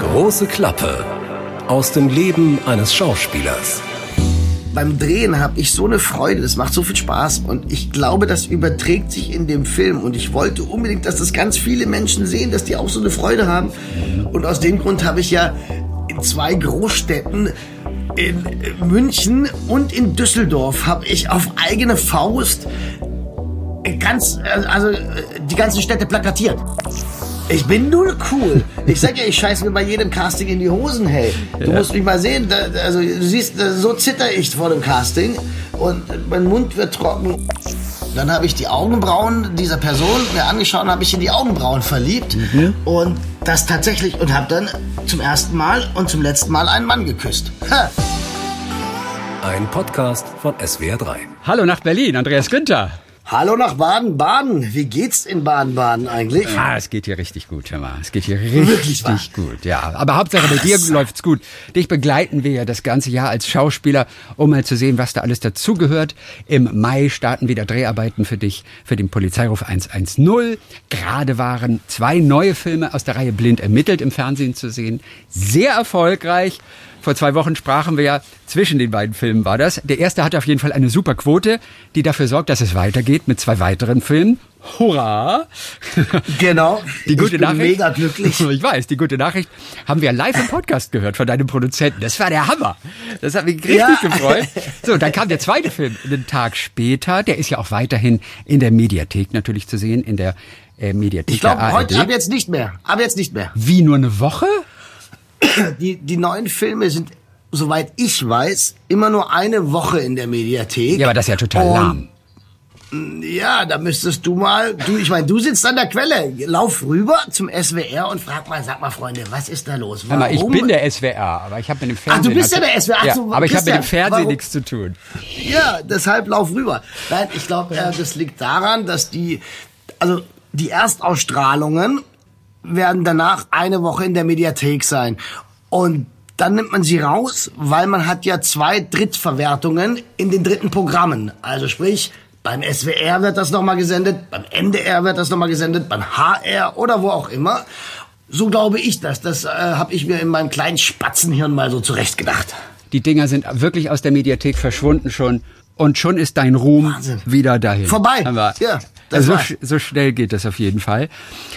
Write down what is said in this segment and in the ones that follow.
Große Klappe aus dem Leben eines Schauspielers. Beim Drehen habe ich so eine Freude, das macht so viel Spaß und ich glaube, das überträgt sich in dem Film und ich wollte unbedingt, dass das ganz viele Menschen sehen, dass die auch so eine Freude haben und aus dem Grund habe ich ja in zwei Großstädten in München und in Düsseldorf habe ich auf eigene Faust ganz also die ganzen Städte plakatiert. Ich bin nur cool. Ich sag ja, ich scheiße mir bei jedem Casting in die Hosen, hey. Du ja. musst mich mal sehen. Da, also du siehst, so zitter ich vor dem Casting und mein Mund wird trocken. Dann habe ich die Augenbrauen dieser Person mir angeschaut und habe ich in die Augenbrauen verliebt. Mhm. Und das tatsächlich und habe dann zum ersten Mal und zum letzten Mal einen Mann geküsst. Ha. Ein Podcast von SWR3. Hallo nach Berlin, Andreas Günther. Hallo nach Baden-Baden. Wie geht's in Baden-Baden eigentlich? Ah, es geht hier richtig gut, hör mal. Es geht hier richtig gut, ja. Aber Hauptsache bei dir läuft's gut. Dich begleiten wir ja das ganze Jahr als Schauspieler, um mal zu sehen, was da alles dazugehört. Im Mai starten wieder Dreharbeiten für dich, für den Polizeiruf 110. Gerade waren zwei neue Filme aus der Reihe Blind ermittelt im Fernsehen zu sehen. Sehr erfolgreich. Vor zwei Wochen sprachen wir ja, zwischen den beiden Filmen war das. Der erste hatte auf jeden Fall eine super Quote, die dafür sorgt, dass es weitergeht mit zwei weiteren Filmen. Hurra! Genau. Die gute ich bin Nachricht. mega glücklich. Ich weiß, die gute Nachricht haben wir live im Podcast gehört von deinem Produzenten. Das war der Hammer. Das hat mich richtig ja. gefreut. So, dann kam der zweite Film einen Tag später. Der ist ja auch weiterhin in der Mediathek natürlich zu sehen, in der äh, Mediathek ich glaube, heute ab jetzt nicht mehr. Ab jetzt nicht mehr. Wie nur eine Woche? Die, die neuen Filme sind, soweit ich weiß, immer nur eine Woche in der Mediathek. Ja, aber das ist ja total Und, lahm. Ja, da müsstest du mal, du, ich meine, du sitzt an der Quelle. Lauf rüber zum SWR und frag mal, sag mal, Freunde, was ist da los? Warum? Ich bin der SWR, aber ich habe mit dem Fernsehen. Ach, du bist ja der SWR. Ach, ja, so, aber ich habe mit dem Fernsehen nichts zu tun. Ja, deshalb lauf rüber. Nein, ich glaube, äh, das liegt daran, dass die, also die Erstausstrahlungen werden danach eine Woche in der Mediathek sein. Und dann nimmt man sie raus, weil man hat ja zwei Drittverwertungen in den dritten Programmen. Also sprich, beim SWR wird das nochmal gesendet, beim NDR wird das nochmal gesendet, beim HR oder wo auch immer. So glaube ich das. Das äh, habe ich mir in meinem kleinen Spatzenhirn mal so zurechtgedacht. Die Dinger sind wirklich aus der Mediathek verschwunden schon. Und schon ist dein Ruhm Wahnsinn. wieder dahin. Vorbei. Aber ja. Also so, so, schnell geht das auf jeden Fall.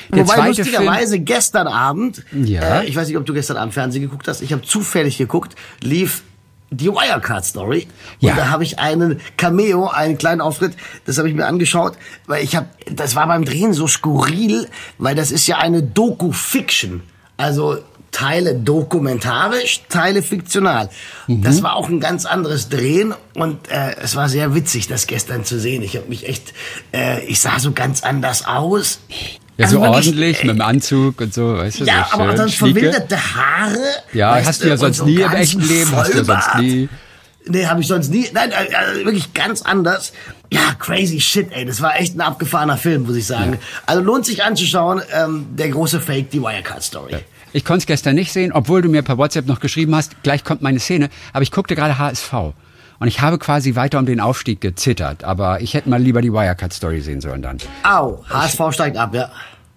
Der Wobei lustigerweise Film, gestern Abend, ja. Äh, ich weiß nicht, ob du gestern Abend Fernsehen geguckt hast, ich habe zufällig gegucdt, lief die Wirecard Story. Und ja. da habe ich einen Cameo, einen kleinen Auftritt, das habe ich mir angeschaut, weil ich habe, das war beim Drehen so skurril, weil das ist ja eine Doku-Fiction. Also Teile dokumentarisch, Teile fiktional. Mhm. Das war auch ein ganz anderes Drehen und äh, es war sehr witzig, das gestern zu sehen. Ich habe mich echt, äh, ich sah so ganz anders aus. Ja, also so ordentlich, mit dem Anzug und so, weißt du, Ja, so aber dann verwilderte Haare. Ja, hast du ja sonst so nie im echten Leben, hast du ja sonst nie. Nee, habe ich sonst nie. Nein, also wirklich ganz anders. Ja, crazy shit, ey. Das war echt ein abgefahrener Film, muss ich sagen. Ja. Also lohnt sich anzuschauen. Ähm, der große Fake, die Wirecard-Story. Ja. Ich konnte es gestern nicht sehen, obwohl du mir per WhatsApp noch geschrieben hast, gleich kommt meine Szene. Aber ich guckte gerade HSV. Und ich habe quasi weiter um den Aufstieg gezittert. Aber ich hätte mal lieber die Wirecard-Story sehen sollen dann. Au, HSV ich, steigt ab, ja.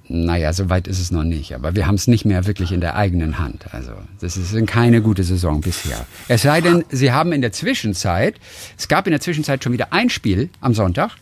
Naja, so weit ist es noch nicht. Aber wir haben es nicht mehr wirklich in der eigenen Hand. Also, das ist keine gute Saison bisher. Es sei denn, Sie haben in der Zwischenzeit, es gab in der Zwischenzeit schon wieder ein Spiel am Sonntag,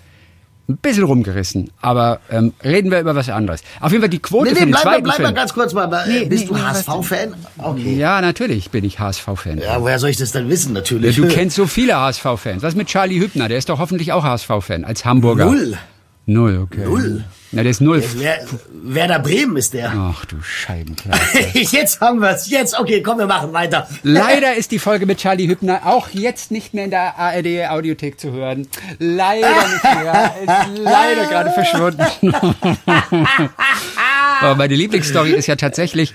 ein bisschen rumgerissen. Aber ähm, reden wir über was anderes. Auf jeden Fall die Quote nee, nee, für den bleib, zweiten bleib Film. mal ganz kurz mal. Nee, bist nee, du HSV-Fan? Okay. Ja, natürlich bin ich HSV-Fan. Ja, woher soll ich das denn wissen? Natürlich. Ja, du kennst so viele HSV-Fans. Was mit Charlie Hübner? Der ist doch hoffentlich auch HSV-Fan als Hamburger. Null. Null, okay. Null. Na, der ist null. Wer, Werder Bremen ist der. Ach du Scheibenkleister. jetzt haben wir's. Jetzt, okay, komm, wir machen weiter. Leider ist die Folge mit Charlie Hübner auch jetzt nicht mehr in der ARD Audiothek zu hören. Leider nicht mehr. Ist leider gerade verschwunden. Aber meine Lieblingsstory ist ja tatsächlich,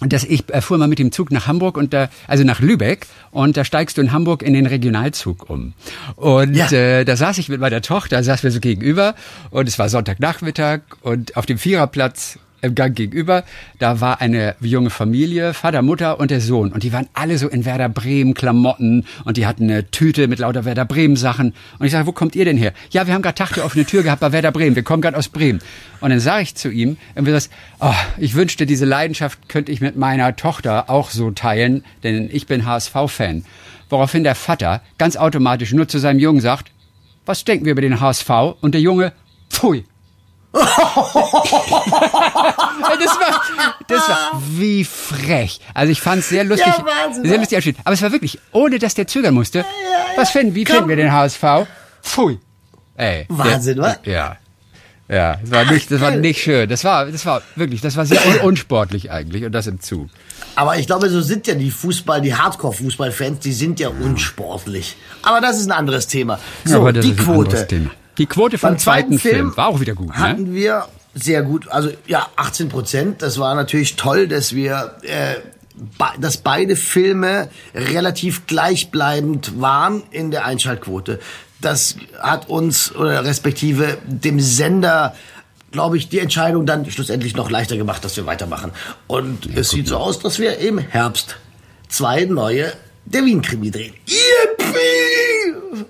dass ich fuhr mal mit dem Zug nach Hamburg und da, also nach Lübeck und da steigst du in Hamburg in den Regionalzug um. Und ja. äh, da saß ich mit meiner Tochter, saß wir so gegenüber und es war Sonntagnachmittag und auf dem Viererplatz im Gang gegenüber, da war eine junge Familie, Vater, Mutter und der Sohn. Und die waren alle so in Werder Bremen Klamotten und die hatten eine Tüte mit lauter Werder Bremen Sachen. Und ich sage, wo kommt ihr denn her? Ja, wir haben gerade Tag der offene Tür gehabt bei Werder Bremen. Wir kommen gerade aus Bremen. Und dann sage ich zu ihm, irgendwie das, oh, ich wünschte, diese Leidenschaft könnte ich mit meiner Tochter auch so teilen, denn ich bin HSV-Fan. Woraufhin der Vater ganz automatisch nur zu seinem Jungen sagt, was denken wir über den HSV? Und der Junge, pfui, das war, das war wie frech. Also ich fand es sehr lustig, ja, Wahnsinn, sehr lustig. Aber es war wirklich, ohne dass der zögern musste. Ja, ja, was finden, wie Komm. finden wir den HSV? Pfui. Ey. Wahnsinn, was? Ja. Ja, das war nicht, das war nicht schön. Das war, das war wirklich, das war sehr un unsportlich eigentlich und das im Zug. Aber ich glaube, so sind ja die Fußball, die Hardcore-Fußballfans, die sind ja unsportlich. Aber das ist ein anderes Thema. So, die Quote. Die Quote vom zweiten Film, Film, war auch wieder gut. Ne? Hatten ne? wir sehr gut, also ja, 18 Prozent. Das war natürlich toll, dass wir, äh, dass beide Filme relativ gleichbleibend waren in der Einschaltquote. Das hat uns oder respektive dem Sender glaube ich, die Entscheidung dann schlussendlich noch leichter gemacht, dass wir weitermachen. Und ja, es sieht so aus, dass wir im Herbst zwei neue der Wien-Krimi drehen. Yippie!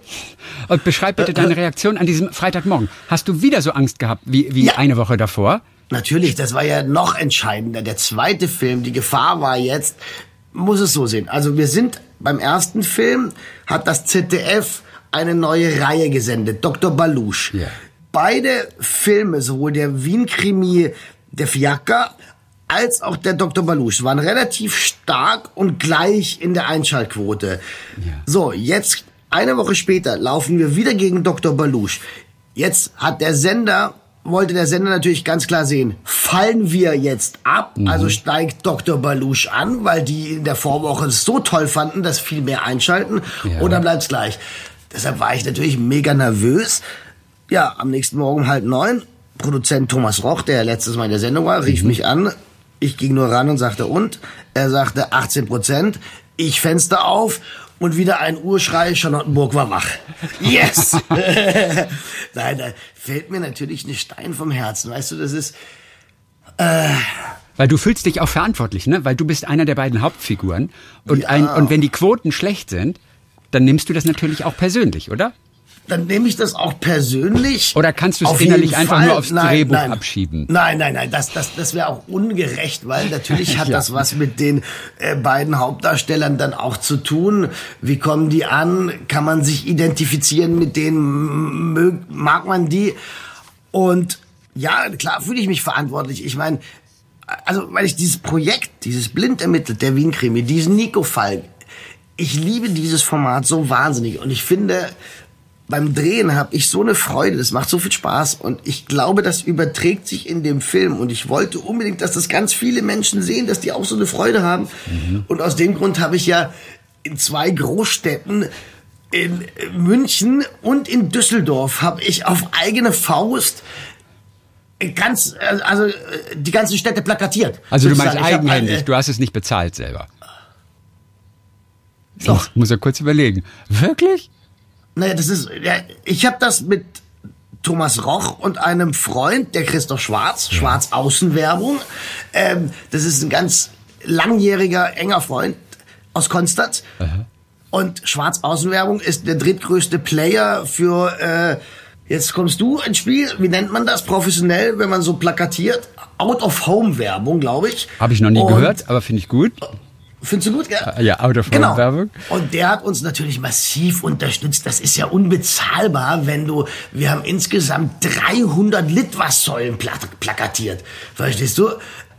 Und beschreib bitte deine Reaktion an diesem Freitagmorgen. Hast du wieder so Angst gehabt wie, wie ja. eine Woche davor? Natürlich, das war ja noch entscheidender. Der zweite Film, die Gefahr war jetzt, muss es so sehen. Also wir sind beim ersten Film, hat das ZDF eine neue Reihe gesendet, Dr. Balusch. Yeah. Beide Filme, sowohl der Wien-Krimi, der Fiaker, als auch der Dr. Balusch waren relativ stark und gleich in der Einschaltquote. Ja. So, jetzt eine Woche später laufen wir wieder gegen Dr. Balusch. Jetzt hat der Sender, wollte der Sender natürlich ganz klar sehen, fallen wir jetzt ab, mhm. also steigt Dr. Balusch an, weil die in der Vorwoche es so toll fanden, dass viel mehr einschalten, ja. oder bleibt's gleich. Deshalb war ich natürlich mega nervös. Ja, am nächsten Morgen halb neun, Produzent Thomas Roch, der letztes Mal in der Sendung war, rief mhm. mich an. Ich ging nur ran und sagte, und? Er sagte 18 Prozent. Ich Fenster auf und wieder ein Urschrei, Charlottenburg war wach. Yes! Nein, da fällt mir natürlich ein Stein vom Herzen. Weißt du, das ist... Äh, weil du fühlst dich auch verantwortlich, ne? Weil du bist einer der beiden Hauptfiguren. Und, ja. ein, und wenn die Quoten schlecht sind, dann nimmst du das natürlich auch persönlich, oder? Dann nehme ich das auch persönlich. Oder kannst du es innerlich einfach nur aufs nein, Drehbuch nein. abschieben? Nein, nein, nein, das, das, das wäre auch ungerecht, weil natürlich hat ja. das was mit den äh, beiden Hauptdarstellern dann auch zu tun. Wie kommen die an? Kann man sich identifizieren mit denen? Mög, mag man die? Und ja, klar fühle ich mich verantwortlich. Ich meine, also weil ich dieses Projekt, dieses blind ermittelt, der Wien-Krimi, diesen Nico-Fall, ich liebe dieses Format so wahnsinnig und ich finde, beim Drehen habe ich so eine Freude, das macht so viel Spaß und ich glaube, das überträgt sich in dem Film und ich wollte unbedingt, dass das ganz viele Menschen sehen, dass die auch so eine Freude haben mhm. und aus dem Grund habe ich ja in zwei Großstädten in München und in Düsseldorf habe ich auf eigene Faust ganz also die ganzen Städte plakatiert. Also du meinst eigenhändig, du hast es nicht bezahlt selber. Doch. Ich muss ja kurz überlegen. Wirklich? Naja, das ist, ja, ich habe das mit Thomas Roch und einem Freund, der Christoph Schwarz, Schwarz Außenwerbung. Ähm, das ist ein ganz langjähriger, enger Freund aus Konstanz. Aha. Und Schwarz Außenwerbung ist der drittgrößte Player für, äh, jetzt kommst du ins Spiel, wie nennt man das professionell, wenn man so plakatiert? Out-of-Home-Werbung, glaube ich. Habe ich noch nie und gehört, aber finde ich gut. Findest du gut? Ja, ja out of genau. Und der hat uns natürlich massiv unterstützt. Das ist ja unbezahlbar, wenn du, wir haben insgesamt 300 Litwassäulen plakatiert. Verstehst du?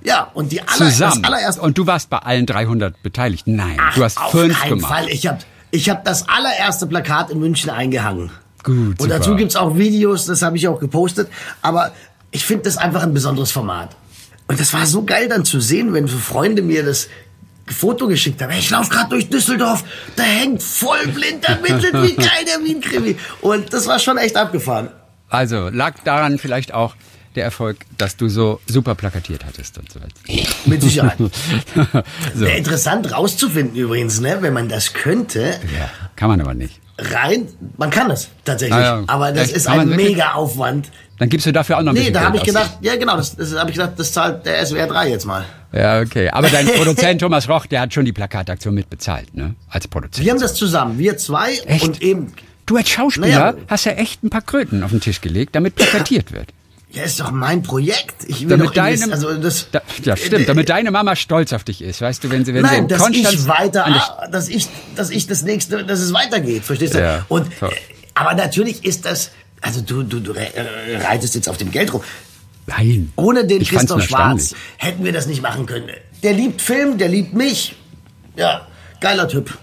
Ja, und die aller, Zusammen. allererste. Und du warst bei allen 300 beteiligt? Nein, Ach, du hast auf fünf keinen gemacht. Fall. Ich habe ich hab das allererste Plakat in München eingehangen. Gut. Und super. dazu gibt's auch Videos, das habe ich auch gepostet. Aber ich finde das einfach ein besonderes Format. Und das war so geil dann zu sehen, wenn so Freunde mir das Foto geschickt habe. Ich laufe gerade durch Düsseldorf, da hängt voll blind ermittelt wie geil der Wien-Krimi. Und das war schon echt abgefahren. Also lag daran vielleicht auch der Erfolg, dass du so super plakatiert hattest und so weiter. Mit Sicherheit. so. Interessant rauszufinden übrigens, ne, wenn man das könnte. Ja, kann man aber nicht. Rein, man kann es tatsächlich, ah ja. aber das Echt? ist ein mega Aufwand. Dann gibst du dafür auch noch ein Nee, da habe ich gedacht, ja genau, das, das habe ich gedacht, das zahlt der SWR 3 jetzt mal. Ja, okay. Aber dein Produzent Thomas Roch, der hat schon die Plakataktion mitbezahlt, ne? Als Produzent. Wir haben das zusammen, wir zwei echt? und eben. Du als Schauspieler naja, hast ja echt ein paar Kröten auf den Tisch gelegt, damit plakatiert wird. Ja, ist doch mein Projekt. Ich will damit doch deine, also das, da, ja, stimmt, äh, damit deine Mama stolz auf dich ist, weißt du, wenn sie, wenn nein, sie dass ich weiter, dass ich, dass ich das nächste, dass es weitergeht, verstehst du? Ja, Und, toll. aber natürlich ist das, also du, du, du reitest jetzt auf dem Geld rum. Nein. Ohne den Christoph Schwarz hätten wir das nicht machen können. Der liebt Film, der liebt mich. Ja, geiler Typ.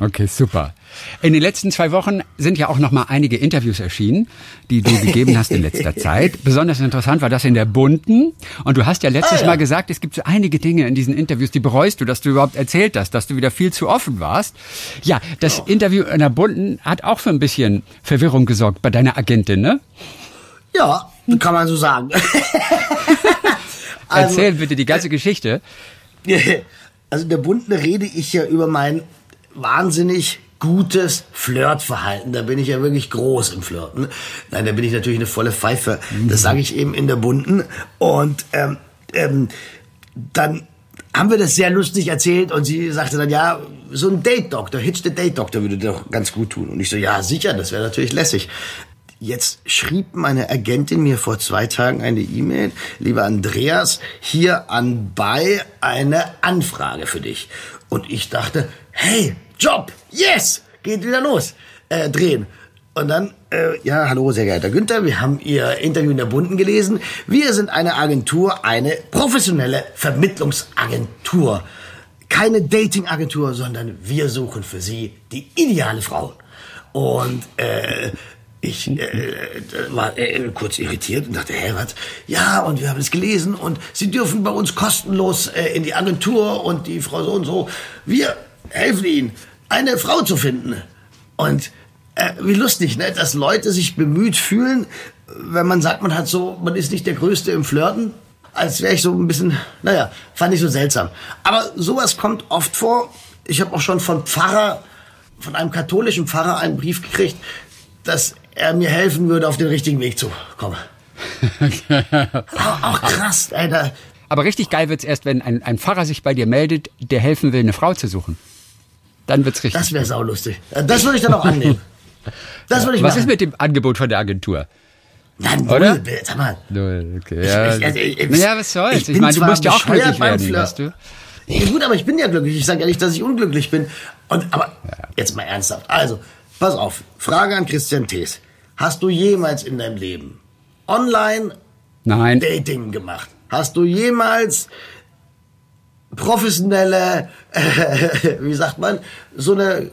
Okay, super. In den letzten zwei Wochen sind ja auch noch mal einige Interviews erschienen, die du gegeben hast in letzter Zeit. Besonders interessant war das in der Bunten. Und du hast ja letztes ah, ja. Mal gesagt, es gibt so einige Dinge in diesen Interviews, die bereust du, dass du überhaupt erzählt hast, dass du wieder viel zu offen warst. Ja, das oh. Interview in der Bunten hat auch für ein bisschen Verwirrung gesorgt bei deiner Agentin, ne? Ja, kann man so sagen. also, Erzähl bitte die ganze Geschichte. Also in der Bunten rede ich ja über mein wahnsinnig gutes Flirtverhalten. Da bin ich ja wirklich groß im Flirten. Nein, da bin ich natürlich eine volle Pfeife. Das sage ich eben in der Bunten. Und ähm, ähm, dann haben wir das sehr lustig erzählt und sie sagte dann, ja, so ein Date-Doktor, Hitch the Date-Doktor würde doch ganz gut tun. Und ich so, ja, sicher, das wäre natürlich lässig. Jetzt schrieb meine Agentin mir vor zwei Tagen eine E-Mail, lieber Andreas, hier anbei eine Anfrage für dich. Und ich dachte, hey, Job, yes, geht wieder los, äh, drehen. Und dann, äh, ja, hallo, sehr geehrter Günther, wir haben Ihr Interview in der Bunden gelesen. Wir sind eine Agentur, eine professionelle Vermittlungsagentur. Keine Datingagentur, sondern wir suchen für Sie die ideale Frau. Und äh, ich äh, war äh, kurz irritiert und dachte, hä, was? Ja, und wir haben es gelesen und Sie dürfen bei uns kostenlos äh, in die Agentur und die Frau so und so. Wir helfen Ihnen eine Frau zu finden. Und äh, wie lustig, ne? dass Leute sich bemüht fühlen, wenn man sagt, man hat so, man ist nicht der Größte im Flirten, als wäre ich so ein bisschen, naja, fand ich so seltsam. Aber sowas kommt oft vor. Ich habe auch schon von Pfarrer, von einem katholischen Pfarrer einen Brief gekriegt, dass er mir helfen würde, auf den richtigen Weg zu kommen. auch, auch krass, Alter. Aber richtig geil wird's erst, wenn ein, ein Pfarrer sich bei dir meldet, der helfen will, eine Frau zu suchen. Dann wird's richtig. Das wäre saulustig. Das würde ich dann auch annehmen. Das würde ich Was machen. ist mit dem Angebot von der Agentur? Na, null, Oder? sag mal. Null, okay. Ja, ich, ich, ich, naja, was soll's? Ich, ich meine, du musst ja auch glücklich werden, weißt du? Ja, gut, aber ich bin ja glücklich. Ich sage nicht, dass ich unglücklich bin. Und, aber ja. jetzt mal ernsthaft. Also, pass auf. Frage an Christian Thees. Hast du jemals in deinem Leben online Nein. Dating gemacht? Hast du jemals professionelle, äh, wie sagt man, so eine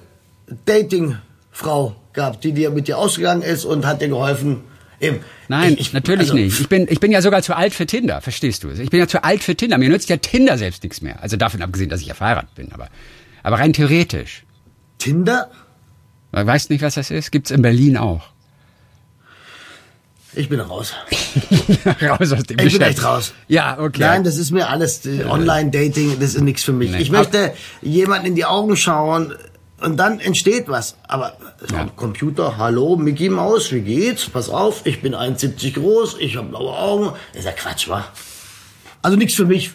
Dating-Frau gehabt, die dir mit dir ausgegangen ist und hat dir geholfen. Eben. Nein, ich, natürlich also, nicht. Ich bin, ich bin ja sogar zu alt für Tinder, verstehst du? Ich bin ja zu alt für Tinder. Mir nützt ja Tinder selbst nichts mehr. Also davon abgesehen, dass ich ja verheiratet bin, aber, aber rein theoretisch. Tinder? Weißt nicht, was das ist? Gibt's in Berlin auch. Ich bin raus. raus aus dem Ich bin echt raus. Ja, okay. Nein, das ist mir alles äh, Online-Dating, das ist nichts für mich. Nee. Ich möchte jemanden in die Augen schauen und dann entsteht was. Aber ja. Computer, hallo, Mickey Maus, wie geht's? Pass auf, ich bin 1,70 groß, ich habe blaue Augen. Das ist ja Quatsch, wa? Also nichts für mich.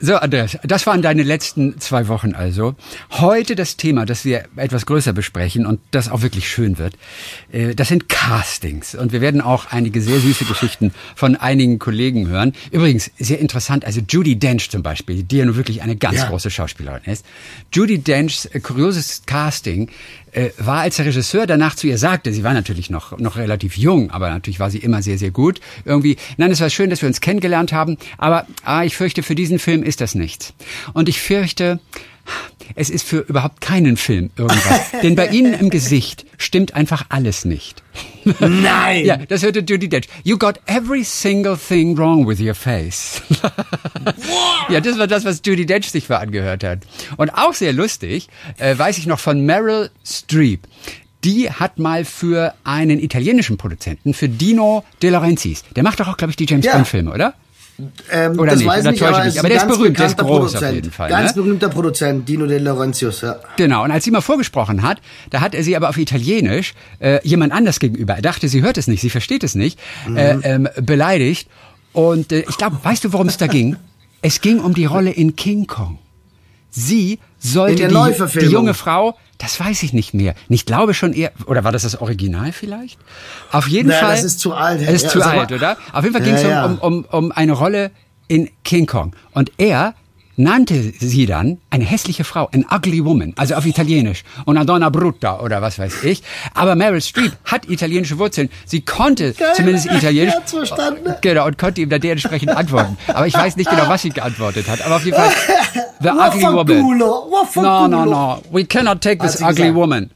So, Andreas, das waren deine letzten zwei Wochen also. Heute das Thema, das wir etwas größer besprechen und das auch wirklich schön wird, äh, das sind Castings. Und wir werden auch einige sehr süße Geschichten von einigen Kollegen hören. Übrigens, sehr interessant, also Judy Dench zum Beispiel, die ja nun wirklich eine ganz ja. große Schauspielerin ist. Judy Denchs äh, kurioses Casting äh, war, als der Regisseur danach zu ihr sagte, sie war natürlich noch, noch relativ jung, aber natürlich war sie immer sehr, sehr gut. Irgendwie, nein, es war schön, dass wir uns kennengelernt haben, aber ah, ich fürchte, für diesen Film ist das nichts. Und ich fürchte, es ist für überhaupt keinen Film irgendwas. Denn bei Ihnen im Gesicht stimmt einfach alles nicht. Nein! ja, das hörte Judy Dench. You got every single thing wrong with your face. ja, das war das, was Judy Dench sich mal angehört hat. Und auch sehr lustig, äh, weiß ich noch von Meryl Streep. Die hat mal für einen italienischen Produzenten, für Dino De Laurentiis, der macht doch auch, glaube ich, die James ja. Bond-Filme, oder? Ähm, Oder das nicht, weiß oder nicht, aber Aber der ist berühmt, der ist groß auf Produzent. jeden Fall, Ganz ne? berühmter Produzent, Dino De Laurentius, ja. Genau, und als sie mal vorgesprochen hat, da hat er sie aber auf Italienisch äh, jemand anders gegenüber, er dachte, sie hört es nicht, sie versteht es nicht, Mhm. äh, ähm, beleidigt. Und äh, ich glaube, weißt du, worum es da ging? Es ging um die Rolle in King Kong. Sie sollte die, die junge Frau, das weiß ich nicht mehr. Ich glaube schon eher, oder war das das Original vielleicht? Auf jeden Na, Fall. das ist zu alt. Es ist Ja, zu mal- alt, oder? Auf jeden Fall ging es Ja, um, um, um, um eine Rolle in King Kong. Und er nannte sie dann eine hässliche Frau, an ugly woman, also auf Italienisch, una donna brutta oder was weiß ich. Aber Meryl Streep hat italienische Wurzeln. Sie konnte Geil, zumindest Italienisch. verstanden. Genau, und konnte ihm dann dementsprechend antworten. Aber ich weiß nicht genau, was sie geantwortet hat. Aber auf jeden Fall, the ugly woman. No, no, no, we cannot take this ugly gesagt. woman.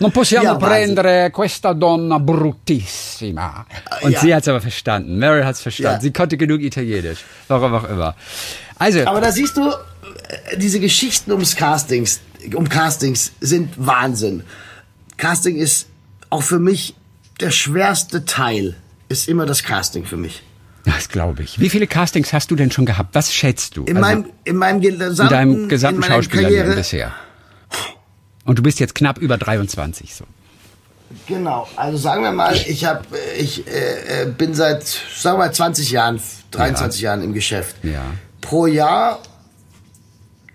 Non possiamo Ja, prendere questa donna bruttissima. Und Ja. sie hat es aber verstanden. Meryl hat es verstanden. Ja. Sie konnte genug Italienisch. Warum auch immer. Also, Aber da siehst du, äh, diese Geschichten ums Castings, um Castings sind Wahnsinn. Casting ist auch für mich der schwerste Teil, ist immer das Casting für mich. das glaube ich. Wie viele Castings hast du denn schon gehabt? Was schätzt du? In Also, meinem, in meinem gesamten, in deinem gesamten in Schauspielerleben bisher. Und du bist jetzt knapp über 23 so. Genau, also sagen wir mal, ich hab, äh, ich äh, äh, bin seit, sagen wir mal, 20 Jahren, 23 Jahren im Geschäft. Ja. Pro Jahr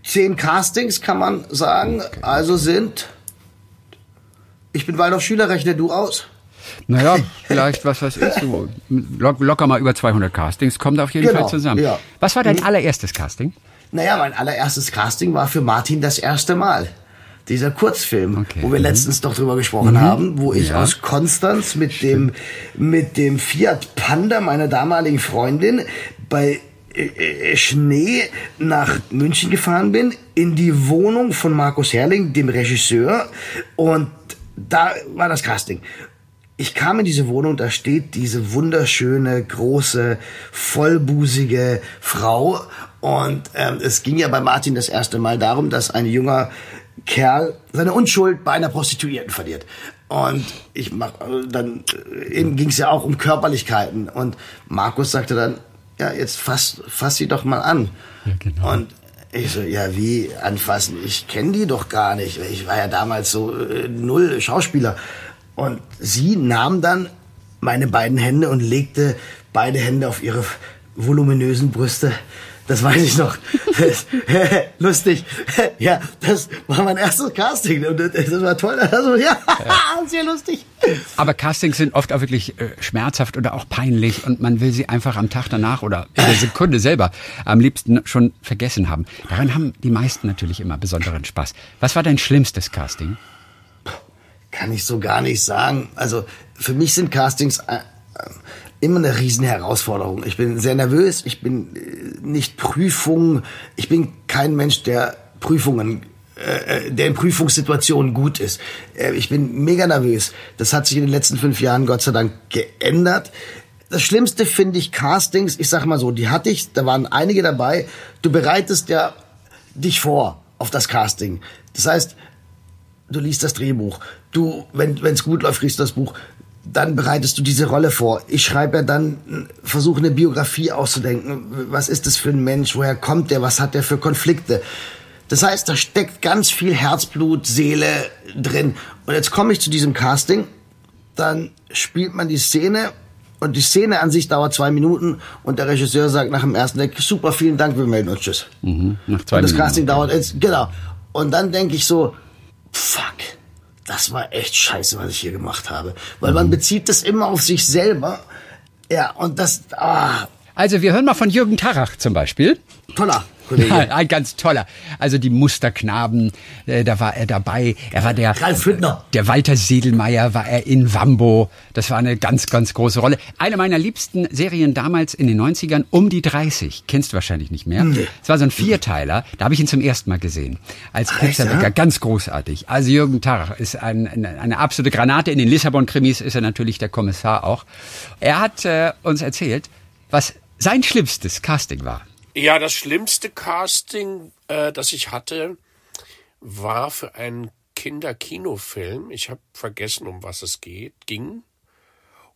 zehn Castings, kann man sagen. Also sind, ich bin Waldorf Schüler, rechne du aus. Naja, vielleicht, was weiß ich, so lock, locker mal über 200 Castings, kommt auf jeden Genau, Fall zusammen. ja. Was war dein allererstes Casting? Naja, mein allererstes Casting war für Martin das erste Mal. Dieser Kurzfilm, Okay. wo wir Mhm. letztens doch drüber gesprochen haben, wo ich Ja. aus Konstanz mit dem, mit dem Fiat Panda meiner damaligen Freundin bei Schnee nach München gefahren bin, in die Wohnung von Markus Herrling, dem Regisseur, und da war das Casting. Ich kam in diese Wohnung, da steht diese wunderschöne, große, vollbusige Frau. Und ähm, es ging ja bei Martin das erste Mal darum, dass ein junger Kerl seine Unschuld bei einer Prostituierten verliert. Und ich mach, also dann äh, ging es ja auch um Körperlichkeiten. Und Markus sagte dann, ja, jetzt fass, fass sie doch mal an. genau. Und ich so, ja, wie anfassen? Ich kenne die doch gar nicht. Ich war ja damals so äh, null Schauspieler. Und sie nahm dann meine beiden Hände und legte beide Hände auf ihre voluminösen Brüste. Das weiß ich noch. Lustig. Ja, das war mein erstes Casting. Und das war toll. Also, ja, sehr lustig. Aber Castings sind oft auch wirklich äh, schmerzhaft oder auch peinlich und man will sie einfach am Tag danach oder in der Sekunde selber am liebsten schon vergessen haben. Daran haben die meisten natürlich immer besonderen Spaß. Was war dein schlimmstes Casting? Kann ich so gar nicht sagen. Also für mich sind Castings äh, immer eine riesen Herausforderung. Ich bin sehr nervös, ich bin äh, nicht Prüfungen, ich bin kein Mensch, der Prüfungen äh, der in Prüfungssituationen gut ist. Äh, Ich bin mega nervös. Das hat sich in den letzten fünf Jahren Gott sei Dank geändert. Das Schlimmste finde ich Castings, ich sag mal so, die hatte ich, da waren einige dabei. Du bereitest ja dich vor auf das Casting. Das heißt, du liest das Drehbuch. Du, wenn es gut läuft, liest das Buch. Dann bereitest du diese Rolle vor. Ich schreibe ja dann, versuche eine Biografie auszudenken. Was ist das für ein Mensch? Woher kommt der? Was hat der für Konflikte? Das heißt, da steckt ganz viel Herzblut, Seele drin. Und jetzt komme ich zu diesem Casting. Dann spielt man die Szene und die Szene an sich dauert zwei Minuten und der Regisseur sagt nach dem ersten Deck, super, vielen Dank, wir melden uns, tschüss. Mhm, nach zwei und das Minuten. Casting dauert jetzt, genau. Und dann denke ich so, fuck, das war echt scheiße, was ich hier gemacht habe. Weil Mhm. man bezieht das immer auf sich selber. Ja, und das, ah, Also wir hören mal von Jürgen Tarach zum Beispiel. toller Kollege. Ein ganz toller. Also die Musterknaben, äh, da war er dabei. Er war der Ralf Hüttner. Der Walter Siedelmeier war er in Wambo. Das war eine ganz, ganz große Rolle. Eine meiner liebsten Serien damals in den 90ern, um die 30. Kennst du wahrscheinlich nicht mehr. Es war so ein Vierteiler. Da habe ich ihn zum ersten Mal gesehen. Als Pizzawecker. ja? Ganz großartig. Also Jürgen Tarach ist ein, eine, eine absolute Granate. In den Lissabon-Krimis ist er natürlich der Kommissar auch. Er hat äh, uns erzählt, was sein schlimmstes Casting war. Ja, das schlimmste Casting, äh, das ich hatte, war für einen Kinderkinofilm. Ich habe vergessen, um was es geht, ging.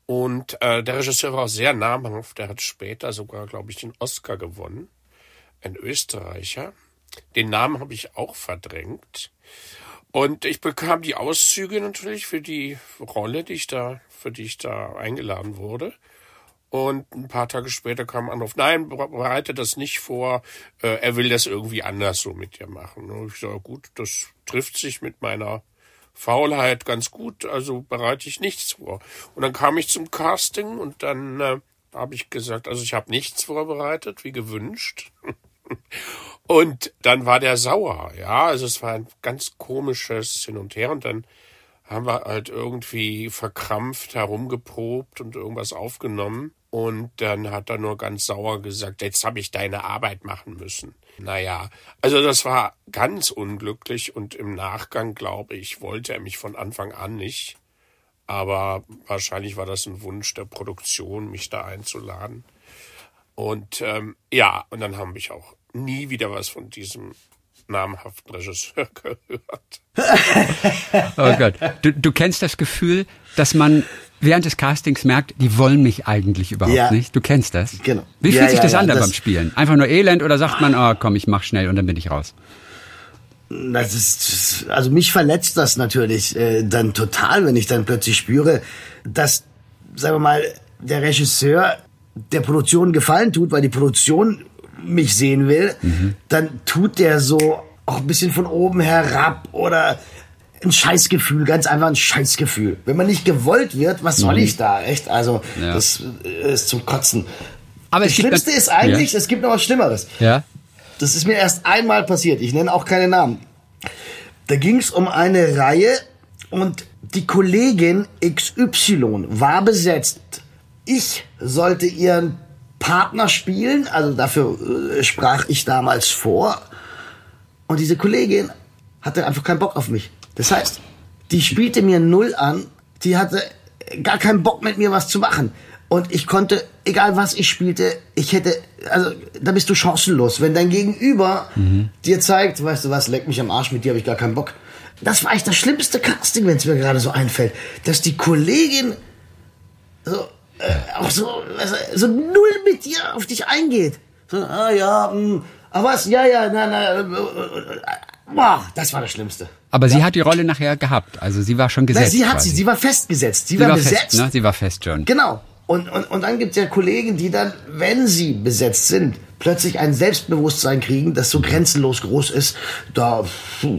Und äh, der Regisseur war auch sehr namhaft. Der hat später sogar, glaube ich, den Oscar gewonnen. Ein Österreicher. Den Namen habe ich auch verdrängt. Und ich bekam die Auszüge natürlich für die Rolle, die ich da, für die ich da eingeladen wurde. Und ein paar Tage später kam ein Anruf, nein, bereite das nicht vor, äh, er will das irgendwie anders so mit dir machen. Und ich sage, gut, das trifft sich mit meiner Faulheit ganz gut, also bereite ich nichts vor. Und dann kam ich zum Casting und dann äh, habe ich gesagt, also ich habe nichts vorbereitet, wie gewünscht. und dann war der sauer, ja, also es war ein ganz komisches Hin und Her und dann haben wir halt irgendwie verkrampft herumgeprobt und irgendwas aufgenommen. Und dann hat er nur ganz sauer gesagt, jetzt habe ich deine Arbeit machen müssen. Naja, also das war ganz unglücklich und im Nachgang, glaube ich, wollte er mich von Anfang an nicht. Aber wahrscheinlich war das ein Wunsch der Produktion, mich da einzuladen. Und ähm, ja, und dann habe ich auch nie wieder was von diesem namhaften Regisseur gehört. oh Gott. Du, du kennst das Gefühl, dass man während des Castings merkt, die wollen mich eigentlich überhaupt ja. nicht. Du kennst das? Genau. Wie fühlt ja, sich das ja, an da beim Spielen? Einfach nur Elend oder sagt man, oh komm, ich mach schnell und dann bin ich raus? Das ist, also mich verletzt das natürlich äh, dann total, wenn ich dann plötzlich spüre, dass, sagen wir mal, der Regisseur der Produktion gefallen tut, weil die Produktion mich sehen will, mhm. dann tut der so auch ein bisschen von oben herab oder ein Scheißgefühl, ganz einfach ein Scheißgefühl. Wenn man nicht gewollt wird, was soll mhm. ich da? Echt? Also, ja. das ist zum Kotzen. Aber das Schlimmste ist eigentlich, ja. es gibt noch was Schlimmeres. Ja. Das ist mir erst einmal passiert. Ich nenne auch keine Namen. Da ging es um eine Reihe und die Kollegin XY war besetzt. Ich sollte ihren Partner spielen, also dafür äh, sprach ich damals vor. Und diese Kollegin hatte einfach keinen Bock auf mich. Das heißt, die spielte mir null an, die hatte gar keinen Bock mit mir was zu machen. Und ich konnte, egal was ich spielte, ich hätte, also da bist du chancenlos. Wenn dein Gegenüber mhm. dir zeigt, weißt du was, leck mich am Arsch, mit dir habe ich gar keinen Bock. Das war eigentlich das schlimmste Casting, wenn es mir gerade so einfällt, dass die Kollegin so, äh, auch so, also, so null mit dir auf dich eingeht. So, ah ja, mh, hm, aber was, ja, ja, na, na, äh, äh, boah, das war das Schlimmste. Aber ja. sie hat die Rolle nachher gehabt, also sie war schon gesetzt. Na, sie hat quasi. sie, sie war festgesetzt. Sie, sie war, war, besetzt. Fest, ne? Sie war fest schon. Genau. Und, und, und dann gibt es ja Kollegen, die dann, wenn sie besetzt sind, plötzlich ein Selbstbewusstsein kriegen, das so grenzenlos groß ist. Da,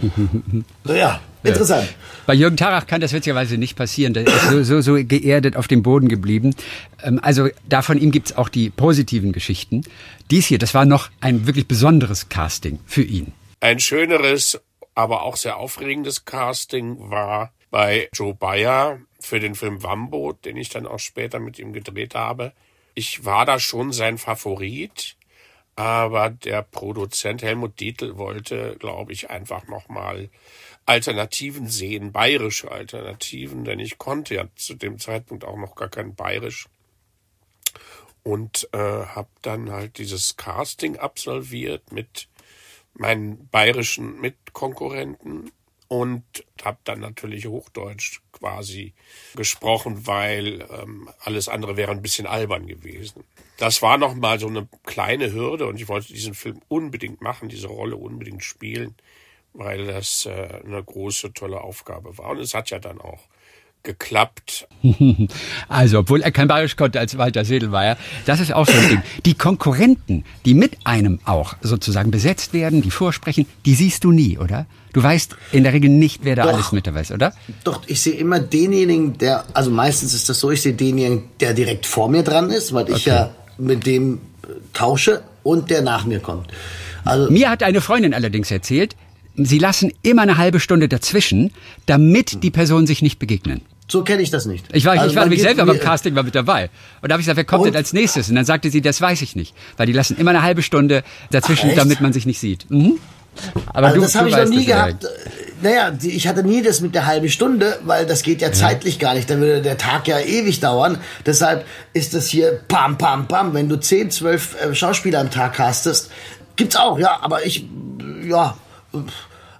ja, interessant. Bei Jürgen Tarach kann das witzigerweise nicht passieren. Der ist so, so, so geerdet auf dem Boden geblieben. Ähm, also da von ihm gibt's auch die positiven Geschichten. Dies hier, das war noch ein wirklich besonderes Casting für ihn. Ein schöneres aber auch sehr aufregendes Casting war bei Joe Bayer für den Film Wambo, den ich dann auch später mit ihm gedreht habe. Ich war da schon sein Favorit, aber der Produzent Helmut Dietl wollte, glaube ich, einfach nochmal Alternativen sehen, bayerische Alternativen, denn ich konnte ja zu dem Zeitpunkt auch noch gar kein Bayerisch und äh, habe dann halt dieses Casting absolviert mit meinen bayerischen Mitkonkurrenten und habe dann natürlich Hochdeutsch quasi gesprochen, weil ähm, alles andere wäre ein bisschen albern gewesen. Das war noch mal so eine kleine Hürde und ich wollte diesen Film unbedingt machen, diese Rolle unbedingt spielen, weil das äh, eine große tolle Aufgabe war und es hat ja dann auch geklappt. Also, obwohl er kein Bayerisch konnte als Walter Sedelmeier, das ist auch so ein Ding. Die Konkurrenten, die mit einem auch sozusagen besetzt werden, die vorsprechen, die siehst du nie, oder? Du weißt in der Regel nicht, wer da doch, alles mit dabei ist, oder? Doch, ich sehe immer denjenigen, der, also meistens ist das so, ich sehe denjenigen, der direkt vor mir dran ist, weil ich ja mit dem äh, tausche und der nach mir kommt. Also, mir hat eine Freundin allerdings erzählt, sie lassen immer eine halbe Stunde dazwischen, damit die Personen sich nicht begegnen. So kenne ich das nicht. Ich war, also ich war nämlich selber beim Casting mal mit dabei. Und da habe ich gesagt, wer kommt denn als nächstes? Und dann sagte sie, das weiß ich nicht. Weil die lassen immer eine halbe Stunde dazwischen, Ach, damit man sich nicht sieht. Mhm. Aber also du, das habe ich noch nie gehabt. Naja, ich hatte nie das mit der halben Stunde, weil das geht ja, ja, zeitlich gar nicht. Dann würde der Tag ja ewig dauern. Deshalb ist das hier pam, pam, pam. Wenn du 10, 12 äh, Schauspieler am Tag castest, gibt's auch, ja. Aber ich, ja,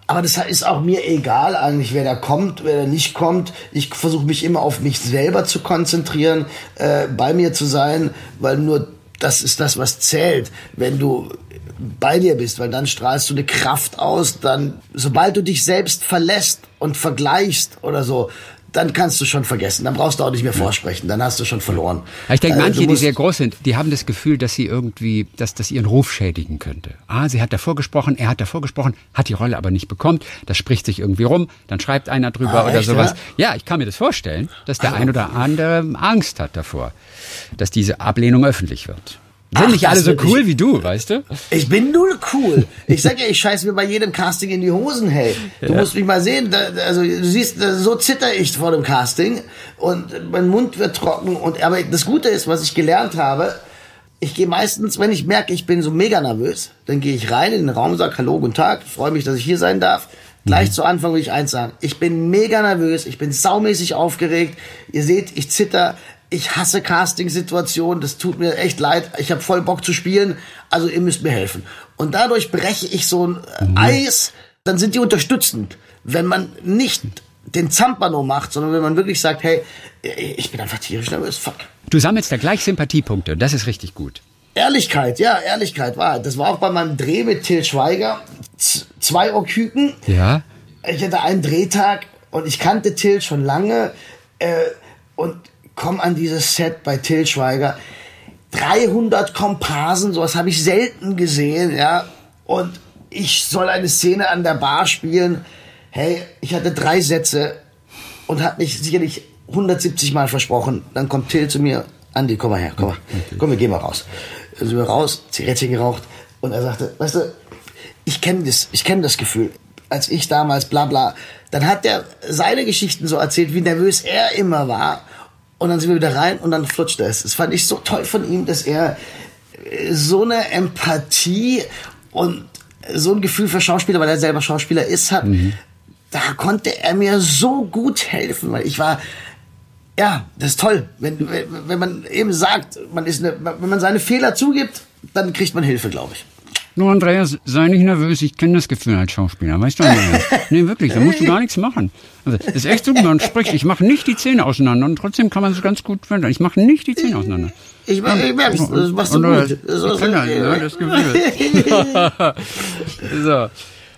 Aber das ist auch mir egal eigentlich, wer da kommt, wer da nicht kommt. Ich versuche mich immer auf mich selber zu konzentrieren, äh, bei mir zu sein, weil nur das ist das, was zählt. Wenn du bei dir bist, weil dann strahlst du eine Kraft aus, dann, sobald du dich selbst verlässt und vergleichst oder so, dann kannst du schon vergessen. Dann brauchst du auch nicht mehr vorsprechen. Dann hast du schon verloren. ich denke, äh, manche, die sehr groß sind, die haben das Gefühl, dass sie irgendwie, dass das ihren Ruf schädigen könnte. Ah, sie hat davor gesprochen, er hat davor gesprochen, hat die Rolle aber nicht bekommen. Das spricht sich irgendwie rum. Dann schreibt einer drüber ah, oder echt, sowas. Ja? ja? ich kann mir das vorstellen, dass der also. ein oder andere Angst hat davor, dass diese Ablehnung öffentlich wird. Sind Ach, nicht alle so cool ich, wie du, weißt du? Ich bin null cool. Ich sag ja, ich scheiß mir bei jedem Casting in die Hosen, hey. Du ja. musst mich mal sehen, da, also du siehst, so zitter ich vor dem Casting und mein Mund wird trocken und aber das Gute ist, was ich gelernt habe, ich gehe meistens, wenn ich merke, ich bin so mega nervös, dann gehe ich rein in den Raum, sag Hallo, guten Tag, freue mich, dass ich hier sein darf. Gleich mhm. zu Anfang will ich eins sagen. Ich bin mega nervös, ich bin saumäßig aufgeregt. Ihr seht, ich zitter ich hasse Casting-Situationen, das tut mir echt leid, ich habe voll Bock zu spielen, also ihr müsst mir helfen. Und dadurch breche ich so ein mhm. Eis, dann sind die unterstützend. Wenn man nicht den Zampano macht, sondern wenn man wirklich sagt, hey, ich bin einfach tierisch nervös, fuck. Du sammelst da gleich Sympathiepunkte, das ist richtig gut. Ehrlichkeit, ja, Ehrlichkeit war. Das war auch bei meinem Dreh mit Till Schweiger. Z zwei Oküken. Ja. Ich hatte einen Drehtag und ich kannte Till schon lange. Äh, und komm an dieses Set bei Till Schweiger. 300 Komparsen, sowas habe ich selten gesehen, ja. Und ich soll eine Szene an der Bar spielen. Hey, ich hatte drei Sätze und habe mich sicherlich 170 Mal versprochen. Dann kommt Till zu mir, Andi, komm mal her, komm mal, komm, wir gehen mal raus. Dann sind wir raus, Zigarettchen geraucht und er sagte, weißt du, ich kenne das, ich kenne das Gefühl. Als ich damals, bla bla, dann hat er seine Geschichten so erzählt, wie nervös er immer war und dann sind wir wieder rein und dann flutscht es. Das fand ich so toll von ihm, dass er äh, so eine Empathie und so ein Gefühl für Schauspieler, weil er selber Schauspieler ist, hat. Mhm. Da konnte er mir so gut helfen, weil ich war, ja, das ist toll, wenn, wenn man eben sagt, man ist eine, wenn man seine Fehler zugibt, dann kriegt man Hilfe, glaube ich. Nur Andreas, sei nicht nervös, ich kenne das Gefühl als Schauspieler, weißt du? nee, wirklich, da musst du gar nichts machen. Also, das ist echt so, man spricht, ich mache nicht die Zähne auseinander und trotzdem kann man es ganz gut finden. Ich mache nicht die Zähne auseinander. Ich, ich, ich merk's, das machst du und, gut. Das ich kenne okay. ne, das Gefühl. so.